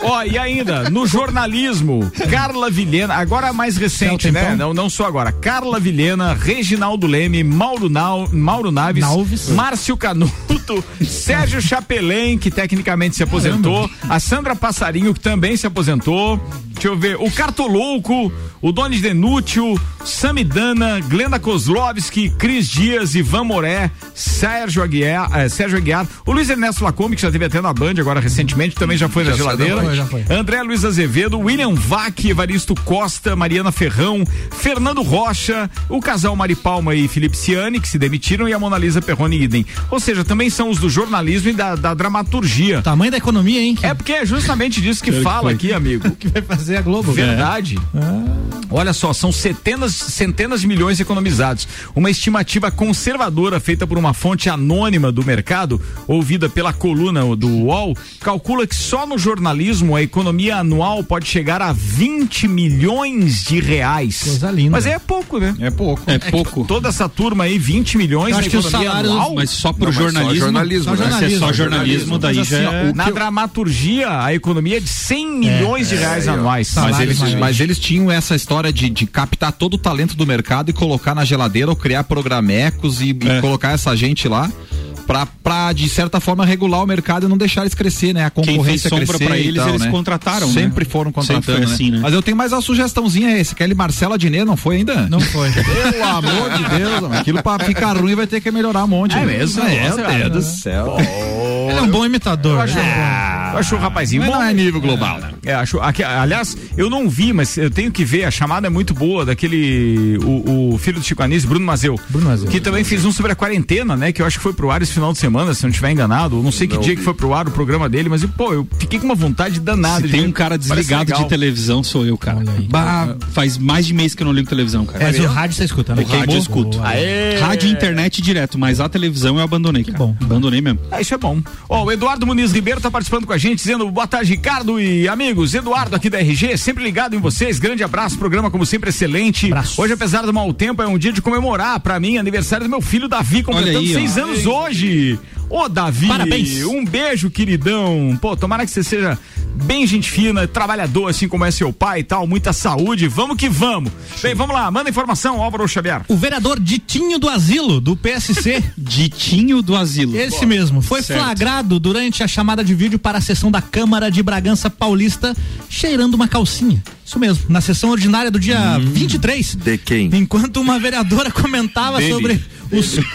Ó, e ainda, no jornalismo, Carla Vilhena, agora mais recente, né? Não, não só agora. Carla Vilhena, Reginaldo Leme, Mauro, Nau, Mauro Naves, Naves. Márcio Canuto, Sérgio Chapelém, que tecnicamente se aposentou, a Sandra Passarinho, que também se aposentou, Deixa eu ver. O Cartolouco, o Donis Denútil, Samidana, Glenda Kozlovski, Cris Dias, Ivan Moré, Sérgio Aguiar, eh, Sérgio Aguiar, o Luiz Ernesto Lacombe, que já teve até na Band agora recentemente, também já foi Já na geladeira. Band. Já foi. André Luiz Azevedo, William Vac, Evaristo Costa, Mariana Ferrão, Fernando Rocha, o casal Mari Palma e Felipe Ciani, que se demitiram, e a Mona Lisa Perrone Idem. Ou seja, também são os do jornalismo e da, da dramaturgia. Tamanho da economia, hein? É porque é justamente disso que que fala foi. aqui, amigo. que vai fazer a Globo. Verdade. Olha só, são centenas, centenas de milhões economizados. Uma estimativa conservadora feita por uma fonte anônima do mercado, ouvida pela coluna do UOL, calcula que só no jornalismo a economia anual pode chegar a 20 milhões de reais. Coisa linda. Mas é pouco, né? É pouco. É que pouco. toda essa turma aí, 20 milhões Eu acho na que economia salários- anual? Mas só pro Não, mas só jornalismo. jornalismo, Só né? Se é jornalismo. só jornalismo, daí já assim, ó, é. na dramaturgia, a economia é de 100 milhões de reais é, ó. anuais. Mas Salários eles, mas eles tinham essa história de, de captar todo o talento do mercado e colocar na geladeira ou criar programecos e, e É. colocar essa gente lá pra, pra, de certa forma, regular o mercado e não deixar eles crescer, né? A Quem fez concorrência crescer pra e eles, tal, eles né? contrataram, né? Sempre foram contratando, Sempre assim, né? Mas eu tenho mais uma sugestãozinha esse, Kelly Marcela Diné, não foi ainda? Não foi. Pelo amor de Deus, aquilo pra ficar ruim vai ter que melhorar um monte. É né? mesmo? Meu Nossa, Deus do céu. Ele é um bom imitador. Eu acho, né? Eu acho o rapazinho Mas bom. não é nível global, né? É, acho, aqui, aliás, eu não vi, mas eu tenho que ver. A chamada é muito boa daquele. O, o filho do Chico Anísio, Bruno Mazeu. Bruno Mazeu. Que também fez um sobre a quarentena, né? Que eu acho que foi pro ar esse final de semana, se não estiver enganado. Eu não sei que Não dia vi. que foi pro ar o programa dele, mas, pô, eu fiquei com uma vontade danada. Se tem um cara desligado de televisão, sou eu, cara. Bah, faz mais de mês que eu não ligo televisão, cara. Mas o rádio você escuta, né? O rádio eu escuto. Aê! Rádio e internet direto, mas a televisão eu abandonei, cara. bom. Abandonei mesmo. Ah, isso é bom. Ó, o Eduardo Muniz Ribeiro tá participando com a gente, dizendo boa tarde, Ricardo e amigos. Eduardo aqui da RG, sempre ligado em vocês. Grande abraço, programa como sempre excelente. Abraço. Hoje, apesar do mau tempo, é um dia de comemorar pra mim, aniversário do meu filho Davi, completando aí, ó. seis anos hoje. Ô, Davi, Parabéns. um beijo, queridão. Pô, tomara que você seja bem gente fina, trabalhador, assim como é seu pai e tal, muita saúde. Vamos que vamos. Bem, vamos lá, manda informação, Álvaro Xavier. O vereador Ditinho do Asilo, do PSC, Ditinho do Asilo. esse mesmo, foi Certo. flagrado durante a chamada de vídeo para a sessão da Câmara de Bragança Paulista, cheirando uma calcinha. Isso mesmo, na sessão ordinária do dia Hum. 23. De quem? Enquanto uma vereadora comentava sobre os.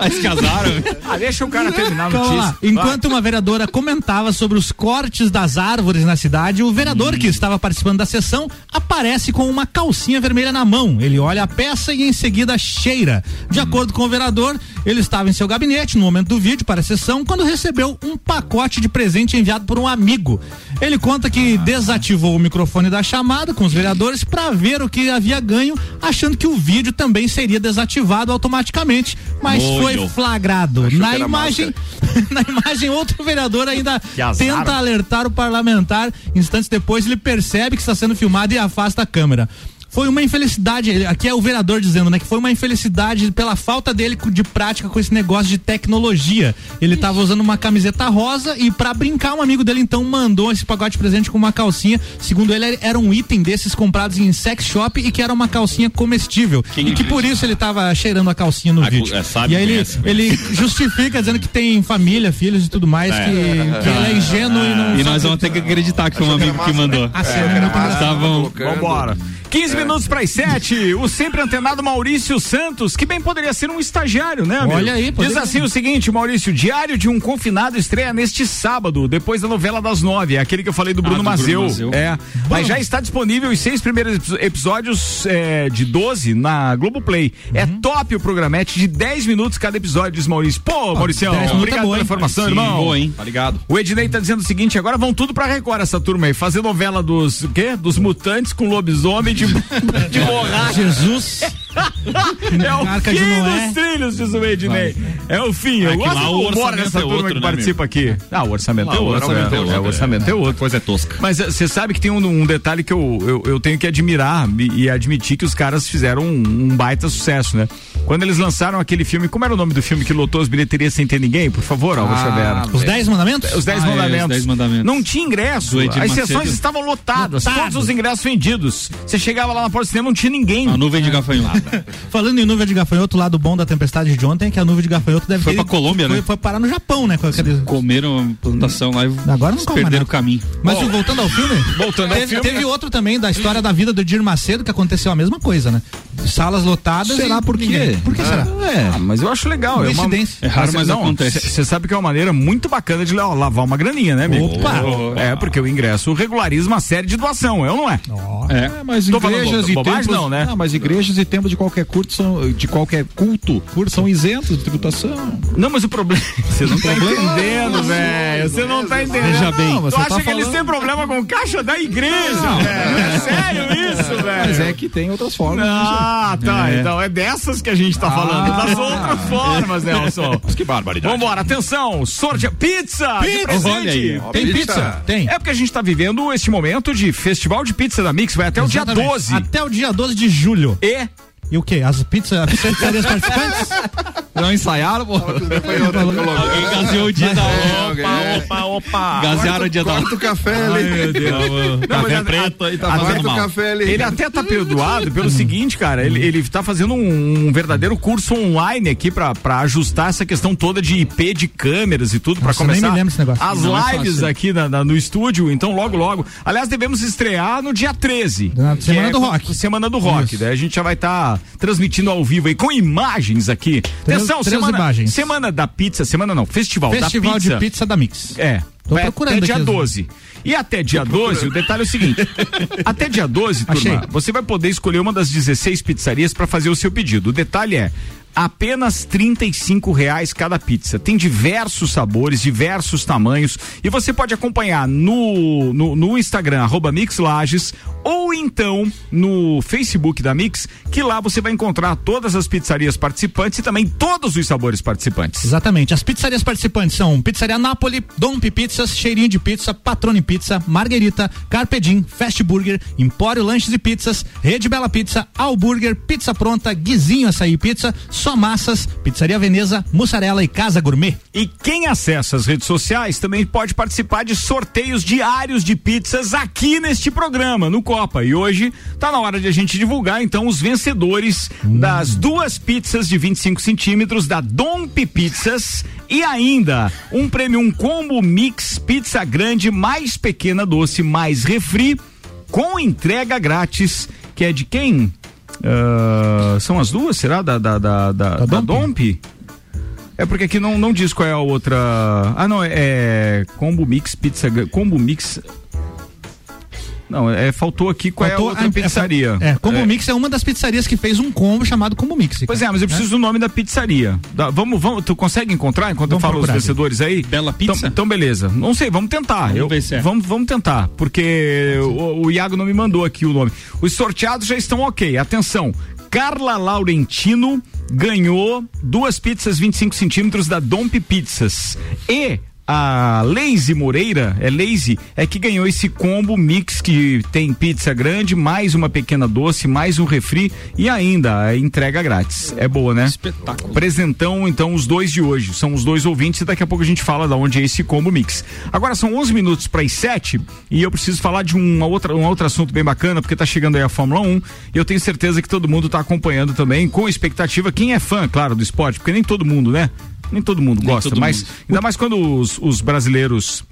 Eles casaram. Ah, deixa o cara terminar a Calma notícia. lá. Enquanto uma vereadora comentava sobre os cortes das árvores na cidade, o vereador que estava participando da sessão aparece com uma calcinha vermelha na mão. Ele olha a peça e em seguida cheira. De acordo com o vereador, ele estava em seu gabinete no momento do vídeo para a sessão quando recebeu um pacote de presente enviado por um amigo. Ele conta que desativou o microfone da chamada com os vereadores para ver o que havia ganho, achando que o vídeo também seria desativado automaticamente, mas Olho. foi flagrado. Achou Na imagem, na imagem, outro vereador ainda tenta alertar o parlamentar. Instantes depois, ele percebe que está sendo filmado e afasta a câmera. Foi uma infelicidade, aqui é o vereador dizendo, né, que foi uma infelicidade pela falta dele de prática com esse negócio de tecnologia. Ele estava usando uma camiseta rosa e pra brincar um amigo dele então mandou esse pacote de presente com uma calcinha. Segundo ele, era um item desses comprados em sex shop e que era uma calcinha comestível. e que por isso ele estava cheirando a calcinha no Ah, vídeo. é, sabe e aí ele, conhece, ele justifica dizendo que tem família, filhos e tudo mais, que, que ele é ingênuo e não E nós vamos ter que acreditar que foi um amigo que mandou. Ah, sim, é engraçado. Tá bom. Vambora. 15 minutos para as 7. O sempre antenado Maurício Santos, que bem poderia ser um estagiário, né, amigo? Olha aí, Diz assim o seguinte, Maurício: Diário de um confinado estreia neste sábado, depois da novela das nove. É aquele que eu falei do Bruno, do Bruno Mazeu. Mazeu. É. Mas já está disponível os seis primeiros epi- episódios é, de 12 na Globoplay. É Uhum. top o programete de 10 minutos cada episódio, diz Maurício. Pô, 10 minutos obrigado é boa, pela informação, Sim, irmão. boa, hein? Tá ligado? O Ednei tá dizendo o seguinte, agora vão tudo pra Record essa turma aí, fazer novela dos, quê? Dos mutantes com lobisomem de, de borracha. Jesus. É o Arca fim dos trilhos, diz o Ednei. É o fim. Eu que gosto lá do o orçamento dessa é turma outro, que né, participa aqui. Ah, o orçamento Lá, é o outro. orçamento é, é outro, é, o orçamento é outro. Coisa é tosca. Mas você sabe que tem um, um detalhe que eu, eu, eu tenho que admirar e, e admitir que os caras fizeram um, um baita sucesso, né? Quando eles lançaram aquele filme, como era o nome do filme que lotou as bilheterias sem ter ninguém? Por favor, Álvaro Ah, Xavier. Os 10 mandamentos? Os 10 Ah, é, mandamentos. os Dez Mandamentos. Não tinha ingresso. As sessões estavam lotadas, Lotado. todos os ingressos vendidos. Você chegava lá na porta do cinema, não tinha ninguém. A nuvem de gafanhoto. Falando em nuvem de gafanhoto, lá do bom da tempestade de ontem, é que a nuvem de gafanhoto deve Foi ter. pra Colômbia, foi, né? Foi parar no Japão, né? Com aqueles... Comeram plantação lá e Agora não perderam o caminho. Mas voltando ao filme, Voltando ao teve, filme. teve outro também da história da vida do Edir Macedo que aconteceu a mesma coisa, né? Salas lotadas. Será e por quê? ninguém. Por que será? É, ah, mas eu acho legal. É uma Coincidência. É raro, mas não, acontece. Você sabe que é uma maneira muito bacana de la- lavar uma graninha, né, amigo? Opa! É, porque o ingresso regulariza uma série de doação, é ou não é? É, mas Tô falando igrejas bo- e bobagem, templos, não, né? mas igrejas e templos de qualquer culto são, de qualquer culto, são isentos de tributação. Não, mas o problema. Você não tá entendendo, velho. Você não tá entendendo. Veja bem, Não, você tu acha tá que eles falando- têm problema com caixa da igreja, velho? É sério isso, velho? Mas é que tem outras formas. Ah, tá. É. Então é dessas que a gente tá falando. Ah. Das outras formas, Nelson. Que barbaridade. Vambora, atenção, sorte pizza! Pizza! Olha aí, Tem Pizza. pizza? Tem. É porque a gente tá vivendo este momento de festival de pizza da Mix, vai até o dia Exatamente. 12. Até o dia 12 de julho. E E o quê? As pizzas, as pizzarias participantes? Não ensaiaram, pô? Alguém gaseou o dia da Opa, opa, opa. Gasearam o dia da Corta o café ali. Meu Deus. Não, Café a- preto aí tá fazendo mal. café ali. Ele até tá perdoado pelo seguinte, cara, ele, ele tá fazendo um, um verdadeiro curso online aqui pra, pra ajustar essa questão toda de IP de câmeras e tudo pra Nossa, nem começar me lembro desse negócio. as Não é lives fácil. aqui na- na- no estúdio, então logo logo. Aliás, devemos estrear no dia 13. Na Semana é do Rock. Semana do Rock, Isso. daí a gente já vai estar transmitindo ao vivo aí com imagens aqui. Três- Atenção, três semana, imagens. semana da pizza, semana não, festival, Festival da pizza. de pizza da Mix. É. Tô vai procurando até dia aqui as- 12. E até dia 12, o detalhe é o seguinte: até dia 12, turma, Achei. você vai poder escolher uma das 16 pizzarias para fazer o seu pedido. O detalhe é apenas 35 reais cada pizza. Tem diversos sabores, diversos tamanhos e você pode acompanhar no, no, no Instagram, arroba Mix Lages, ou então no Facebook da Mix, que lá você vai encontrar todas as pizzarias participantes e também todos os sabores participantes. Exatamente. As pizzarias participantes são Pizzaria Napoli, Domp Pizzas, Cheirinho de Pizza, Patrone Pizza, Marguerita, Carpedim, Fast Burger, Empório Lanches e Pizzas, Rede Bela Pizza, Alburger, Pizza Pronta, Guizinho Açaí Pizza, Só Massas, Pizzaria Veneza, Mussarela e Casa Gourmet. E quem acessa as redes sociais também pode participar de sorteios diários de pizzas aqui neste programa, no Copa. E hoje tá na hora de a gente divulgar então os vencedores das duas pizzas de 25 centímetros da Domp Pizzas e ainda um prêmio um combo mix pizza grande mais pequena doce mais refri com entrega grátis que é de quem? Ah, são as duas, será? Da, da, da, da, da Domp? É porque aqui não, não diz qual é a outra. Ah, não, é, é Combo Mix Pizza. Combo Mix. Não, é, faltou aqui qual Faltou é a outra a- pizzaria. É, Combo Mix é uma das pizzarias que fez um combo chamado Combo Mix. Pois é, mas eu preciso do nome da pizzaria. Da- vamos, vamos, tu consegue encontrar enquanto eu Vamos falo os vencedores aí? Bela Pizza? Então, então beleza. Não sei, vamos tentar. Vamos Eu- ver se é. vamos, vamos tentar, porque o, o Iago não me mandou aqui o nome. Os sorteados já estão ok. Atenção. Carla Laurentino ganhou duas pizzas 25 centímetros da Domp Pizzas. E a Lazy Moreira, é Lazy, é que ganhou esse combo mix que tem pizza grande, mais uma pequena doce, mais um refri e ainda a entrega grátis. É boa, né? Espetáculo. Presentão, então, os dois de hoje. São os dois ouvintes e daqui a pouco a gente fala da onde é esse combo mix. Agora são 11 minutos para as 7 e eu preciso falar de uma outra, um outro assunto bem bacana, porque tá chegando aí a Fórmula 1 e eu tenho certeza que todo mundo tá acompanhando também, com expectativa. Quem é fã, claro, do esporte, porque nem todo mundo, né? Nem todo mundo Nem gosta, todo mas mundo. ainda mais quando os, os brasileiros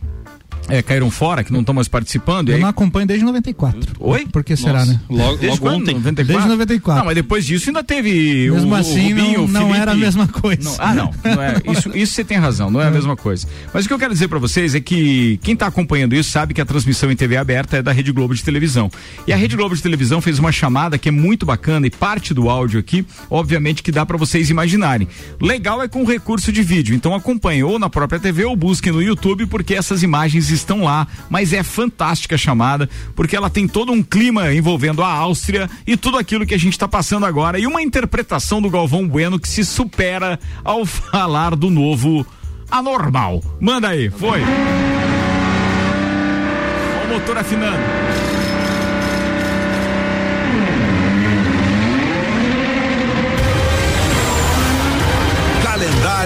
é, caíram fora, que não estão mais participando. e Eu aí- não acompanho desde 94. Oi? Por que será, Nossa, né? Logo, Desde logo quando? ontem. 94? Desde 94. Não, mas depois disso ainda teve Mesmo o, assim, o Rubinho, não, não Felipe. era a mesma coisa. Não, ah, não. não é, isso, isso você tem razão, não é a mesma coisa. Mas o que eu quero dizer pra vocês é que quem tá acompanhando isso sabe que a transmissão em TV aberta é da Rede Globo de televisão. E a Rede Globo de televisão fez uma chamada que é muito bacana e parte do áudio aqui, obviamente que dá pra vocês imaginarem. Legal é com recurso de vídeo, então acompanhe ou na própria TV ou busque no YouTube porque essas imagens estão lá, mas é fantástica a chamada porque ela tem todo um clima envolvendo a Áustria e tudo aquilo que a gente está passando agora e uma interpretação do Galvão Bueno que se supera ao falar do novo anormal. Manda aí, foi. O motor afinando.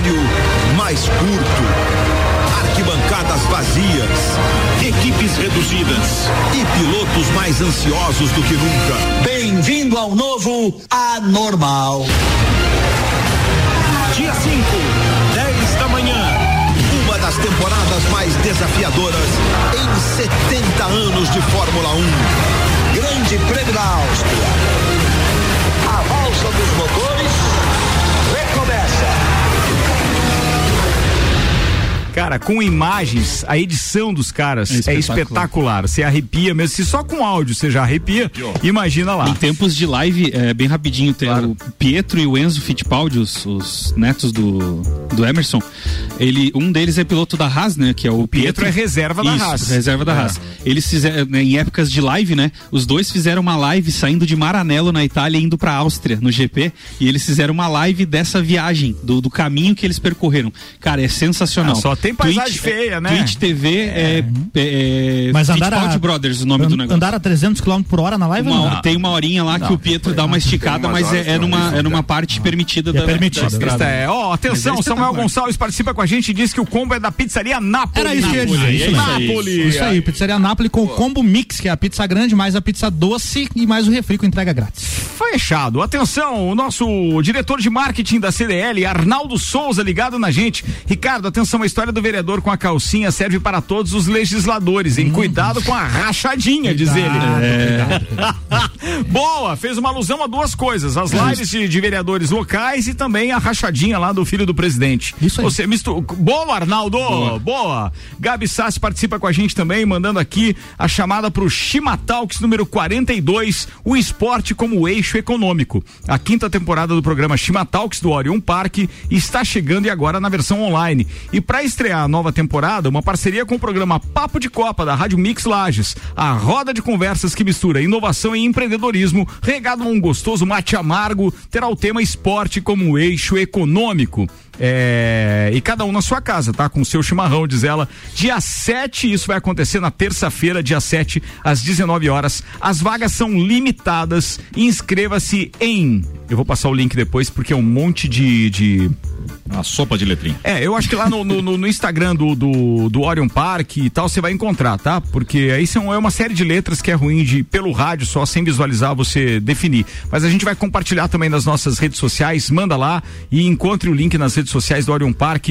Calendário mais curto. Arquibancadas vazias. equipes reduzidas e pilotos mais ansiosos do que nunca. Bem-vindo ao novo Anormal. Dia 5, 10 da manhã. Uma das temporadas mais desafiadoras em 70 anos de Fórmula 1. Grande Prêmio da Áustria. A valsa dos motores recomeça. Cara, com imagens, a edição dos caras é espetacular. espetacular. Você arrepia mesmo. Se só com áudio você já arrepia, imagina lá. Em tempos de live, é, bem rapidinho, tem o Pietro e o Enzo Fittipaldi, os, os netos do, do Emerson. Ele, um deles é piloto da Haas, né? Que é o Pietro Pietro. é reserva da Isso, Haas. reserva da É. Haas. Eles fizeram, né, em épocas de live, né? Os dois fizeram uma live saindo de Maranello, na Itália, e indo pra Áustria, no GP. E eles fizeram uma live dessa viagem, do, do caminho que eles percorreram. Cara, é sensacional. Ah, só tem paisagem feia, né? Twitch TV é, é, Mas andar Fittipaldi a, Brothers, o nome do an- negócio. Andar a 300 km por hora na live Uma não? hora- tem uma horinha lá que Não. o Pietro dá uma esticada, mas é, é que numa, é numa parte permitida da, permitida. da estrada. É, ó, atenção, Mas é Samuel. Gonçalves participa com a gente e diz que o combo é da pizzaria Nápoles. Era isso que eu ia dizer. Isso, aí. Nápoles. Isso aí, pizzaria Nápoles com o combo mix, que é a pizza grande, mais a pizza doce e mais o refri com entrega grátis. Fechado. Atenção, o nosso diretor de marketing da CDL, Arnaldo Souza, ligado na gente. Ricardo, atenção, a história do vereador com a calcinha serve para todos os legisladores, hein? Cuidado com a rachadinha, diz ele. Boa, fez uma alusão a duas coisas: as lives de, de vereadores locais e também a rachadinha lá do filho do presidente. Isso aí. Você mistura. Boa, Arnaldo! Boa. Gabi Sassi participa com a gente também, mandando aqui a chamada pro Chimatalks número 42, o esporte como eixo econômico. A quinta temporada do programa Chimatalks do Orion Park está chegando e agora na versão online. E para estrear a nova temporada, uma parceria com o programa Papo de Copa da Rádio Mix Lages, a roda de conversas que mistura inovação e empreendedorismo, regado a um gostoso mate amargo, terá o tema esporte como eixo econômico. É, e cada um na sua casa, tá? Com o seu chimarrão, diz ela. Dia 7, isso vai acontecer na terça-feira, dia 7, às 19 horas. As vagas são limitadas. Inscreva-se em. Eu vou passar o link depois, porque é um monte de. de Uma sopa de letrinha. é, eu acho que lá no, no, no- no Instagram do, do, do Orion Park e tal, você vai encontrar, tá? Porque aí são, é uma série de letras que é ruim de, pelo rádio, só sem visualizar, você definir. Mas a gente vai compartilhar também nas nossas redes sociais, manda lá e encontre o link nas redes sociais do Orion Park.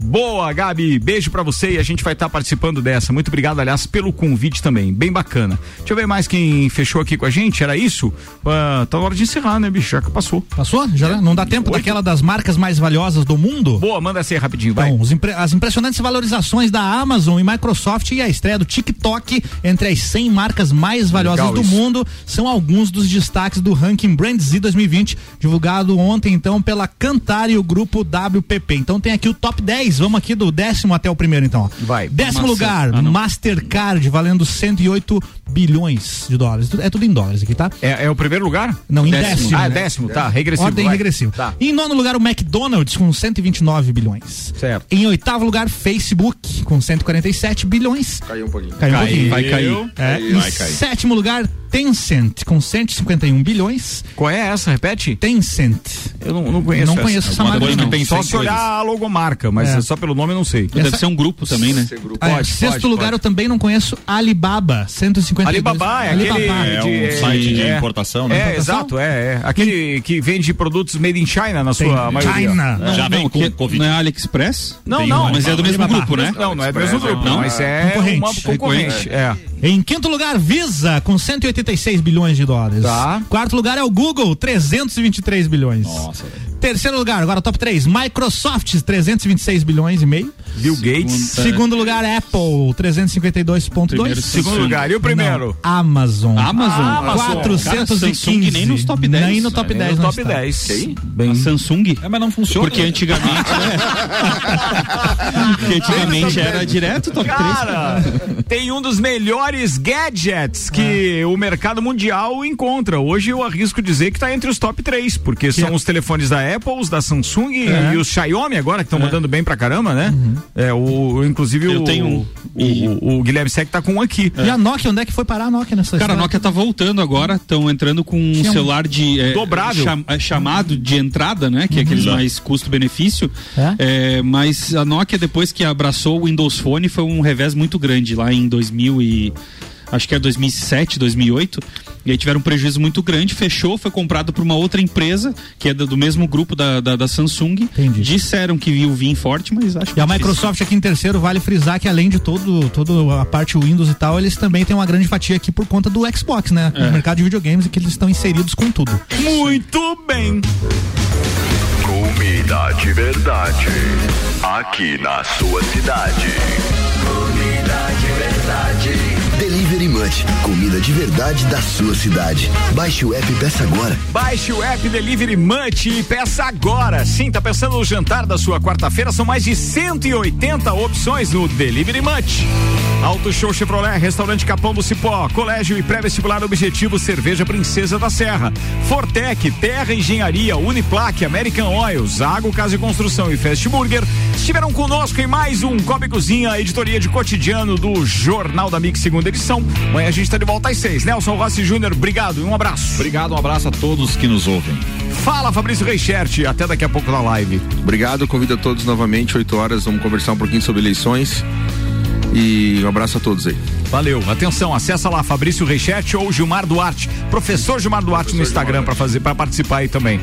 Boa, Gabi, beijo pra você e a gente vai estar participando dessa. Muito obrigado, aliás, pelo convite também, bem bacana. Deixa eu ver mais quem fechou aqui com a gente, era isso? Ah, tá na hora de encerrar, né, bicho? Já que passou. Passou? Já não dá tempo daquela das marcas mais valiosas do mundo? Boa, manda essa aí rapidinho, vai. Então, impre- as impressionantes valorizações da Amazon e Microsoft e a estreia do TikTok entre as 100 marcas mais valiosas Legal do isso. mundo são alguns dos destaques do ranking Brand Z 2020, divulgado ontem então pela Cantar e o grupo WPP. Então tem aqui o top 10, vamos aqui do décimo até o primeiro então. Vai. Décimo lugar, Ah. Mastercard valendo 108 bilhões de dólares. É tudo em dólares aqui, tá? É, é o primeiro lugar? Não, em Décimo. décimo. Ah, é né? décimo, tá, regressivo, Ordem vai. regressiva. Tá. Em nono lugar, o McDonald's com 129 bilhões. Certo. Em oitavo lugar, Facebook com 147 bilhões. Caiu um pouquinho. Caiu um Caiu. pouquinho. Vai cair. É, Caiu. em Vai cair. sétimo lugar, Tencent com 151 bilhões. Qual é essa? Repete? Tencent. Eu não, não conheço. Não conheço essa marca, não. Só se olhar a logomarca, mas É. só pelo nome eu não sei. Deve ser um grupo também, né? Ah, é, Pode, sexto pode, lugar, pode. eu também não conheço Alibaba, 152. Alibaba é aquele É um site de é. importação, né? É, Importação? exato, é, é. Aquele que vende produtos made in China na Tem. sua maioria. China. Não, Já vem não, com Covid. Não é AliExpress? Não, Tem não. Mas é do mesmo Alibaba. grupo, né? Não, não é do mesmo grupo, Não? mas é uma concorrente. É. Em quinto lugar, Visa, com 186 bilhões de dólares. Tá. Quarto lugar é o Google, 323 bilhões. Nossa. Terceiro lugar, agora top 3, Microsoft, 326 bilhões e meio. Bill Gates. Segundo lugar, Apple, 352,2. Primeiro, Segundo lugar. E o primeiro? Não, Amazon. Amazon? Amazon. 415. Cara, Samsung nem nos top 10. Nem no top Nem 10. no não top está. 10. A Samsung? É, mas não funciona. Porque antigamente, né? Porque antigamente era direto top 3. Cara, tem um dos melhores gadgets que o mercado mundial encontra. Hoje eu arrisco dizer que tá entre os top 3, porque são é? os telefones da Apple, os da Samsung É. e os Xiaomi agora, que estão mandando bem pra caramba, né? É, o, inclusive Eu o, tenho um. o, o, o Guilherme Sec tá com um aqui. E a Nokia, onde é que foi parar a Nokia nessa Cara, a história? Nokia tá voltando agora, estão entrando com um Tinha celular de é, Dobrável. cham- é, chamado de entrada, né? Que é aqueles mais custo-benefício. É, mas a Nokia depois que abraçou o Windows Phone foi um revés muito grande lá em 2000 e acho que é 2007, 2008. E aí tiveram um prejuízo muito grande, fechou, foi comprado por uma outra empresa que é do, mesmo grupo da, da, da Samsung. Disseram que viu vir forte, mas acho que E a é difícil. Microsoft aqui em terceiro, vale frisar que além de todo, toda a parte Windows e tal, eles também têm uma grande fatia aqui por conta do Xbox, né? É. No mercado de videogames e que eles estão inseridos com tudo. Muito bem. Comida de verdade. Aqui na sua cidade. De. Delivery Munch, comida de verdade da sua cidade. Baixe o app e peça agora. Baixe o app Delivery Munch e peça agora. Sim, tá pensando no jantar da sua quarta-feira? São mais de 180 opções no Delivery Munch. Auto Show Chevrolet, Restaurante Capão do Cipó, Colégio e Pré-Vestibular Objetivo Cerveja Princesa da Serra, Fortec, Terra Engenharia, Uniplaque, American Oil, Zago Casa e Construção e Fast Burger estiveram conosco em mais um Cobre Cozinha, editoria de cotidiano do Jornal da Mix, segunda edição. Amanhã a gente está de volta às seis. Nelson Rossi Júnior, obrigado e um abraço. Obrigado, um abraço a todos que nos ouvem. Fala, Fabrício Reichert, até daqui a pouco na live. Obrigado, convido a todos novamente, 8 horas, vamos conversar um pouquinho sobre eleições. E um abraço a todos aí. Valeu, atenção, acessa lá Fabrício Reichert ou Gilmar Duarte, professor Gilmar Duarte no Instagram para fazer para participar aí também.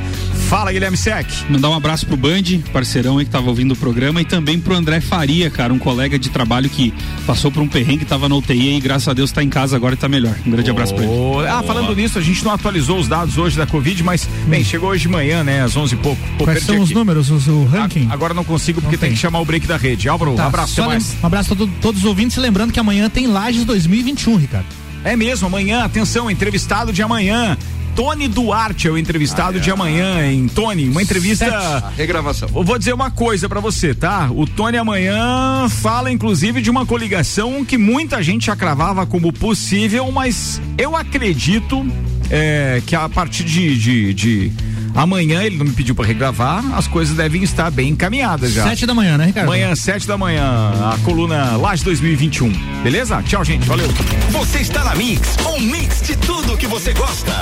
Fala Guilherme Sec. Mandar um abraço pro Band, parceirão aí que tava ouvindo o programa, e também pro André Faria, cara, um colega de trabalho que passou por um perrengue, tava na UTI e graças a Deus tá em casa agora e tá melhor. Um grande abraço pra ele. Ah, falando nisso, a gente não atualizou os dados hoje da Covid, mas bem, chegou hoje de manhã, né, às 11 e pouco. Pô, Quais são os aqui. números, os- o ranking? Agora não consigo porque tem. que chamar o break da rede. Álvaro, Tá, abraço, até mais. Um abraço a todo- todos os ouvintes, lembrando que amanhã tem Lages 2021, Ricardo. É mesmo, amanhã, atenção, entrevistado de amanhã. Tony Duarte é o entrevistado de amanhã, em Tony, uma entrevista. A regravação. Eu vou dizer uma coisa pra você, tá? O Tony amanhã fala inclusive de uma coligação que muita gente já cravava como possível, mas eu acredito é, que a partir de, de, de amanhã, ele não me pediu pra regravar, as coisas devem estar bem encaminhadas já. Sete da manhã, né, Ricardo? Amanhã, sete da manhã, a coluna Laje 2021. Beleza? Tchau, gente. Valeu. Você está na Mix, um mix de tudo que você gosta.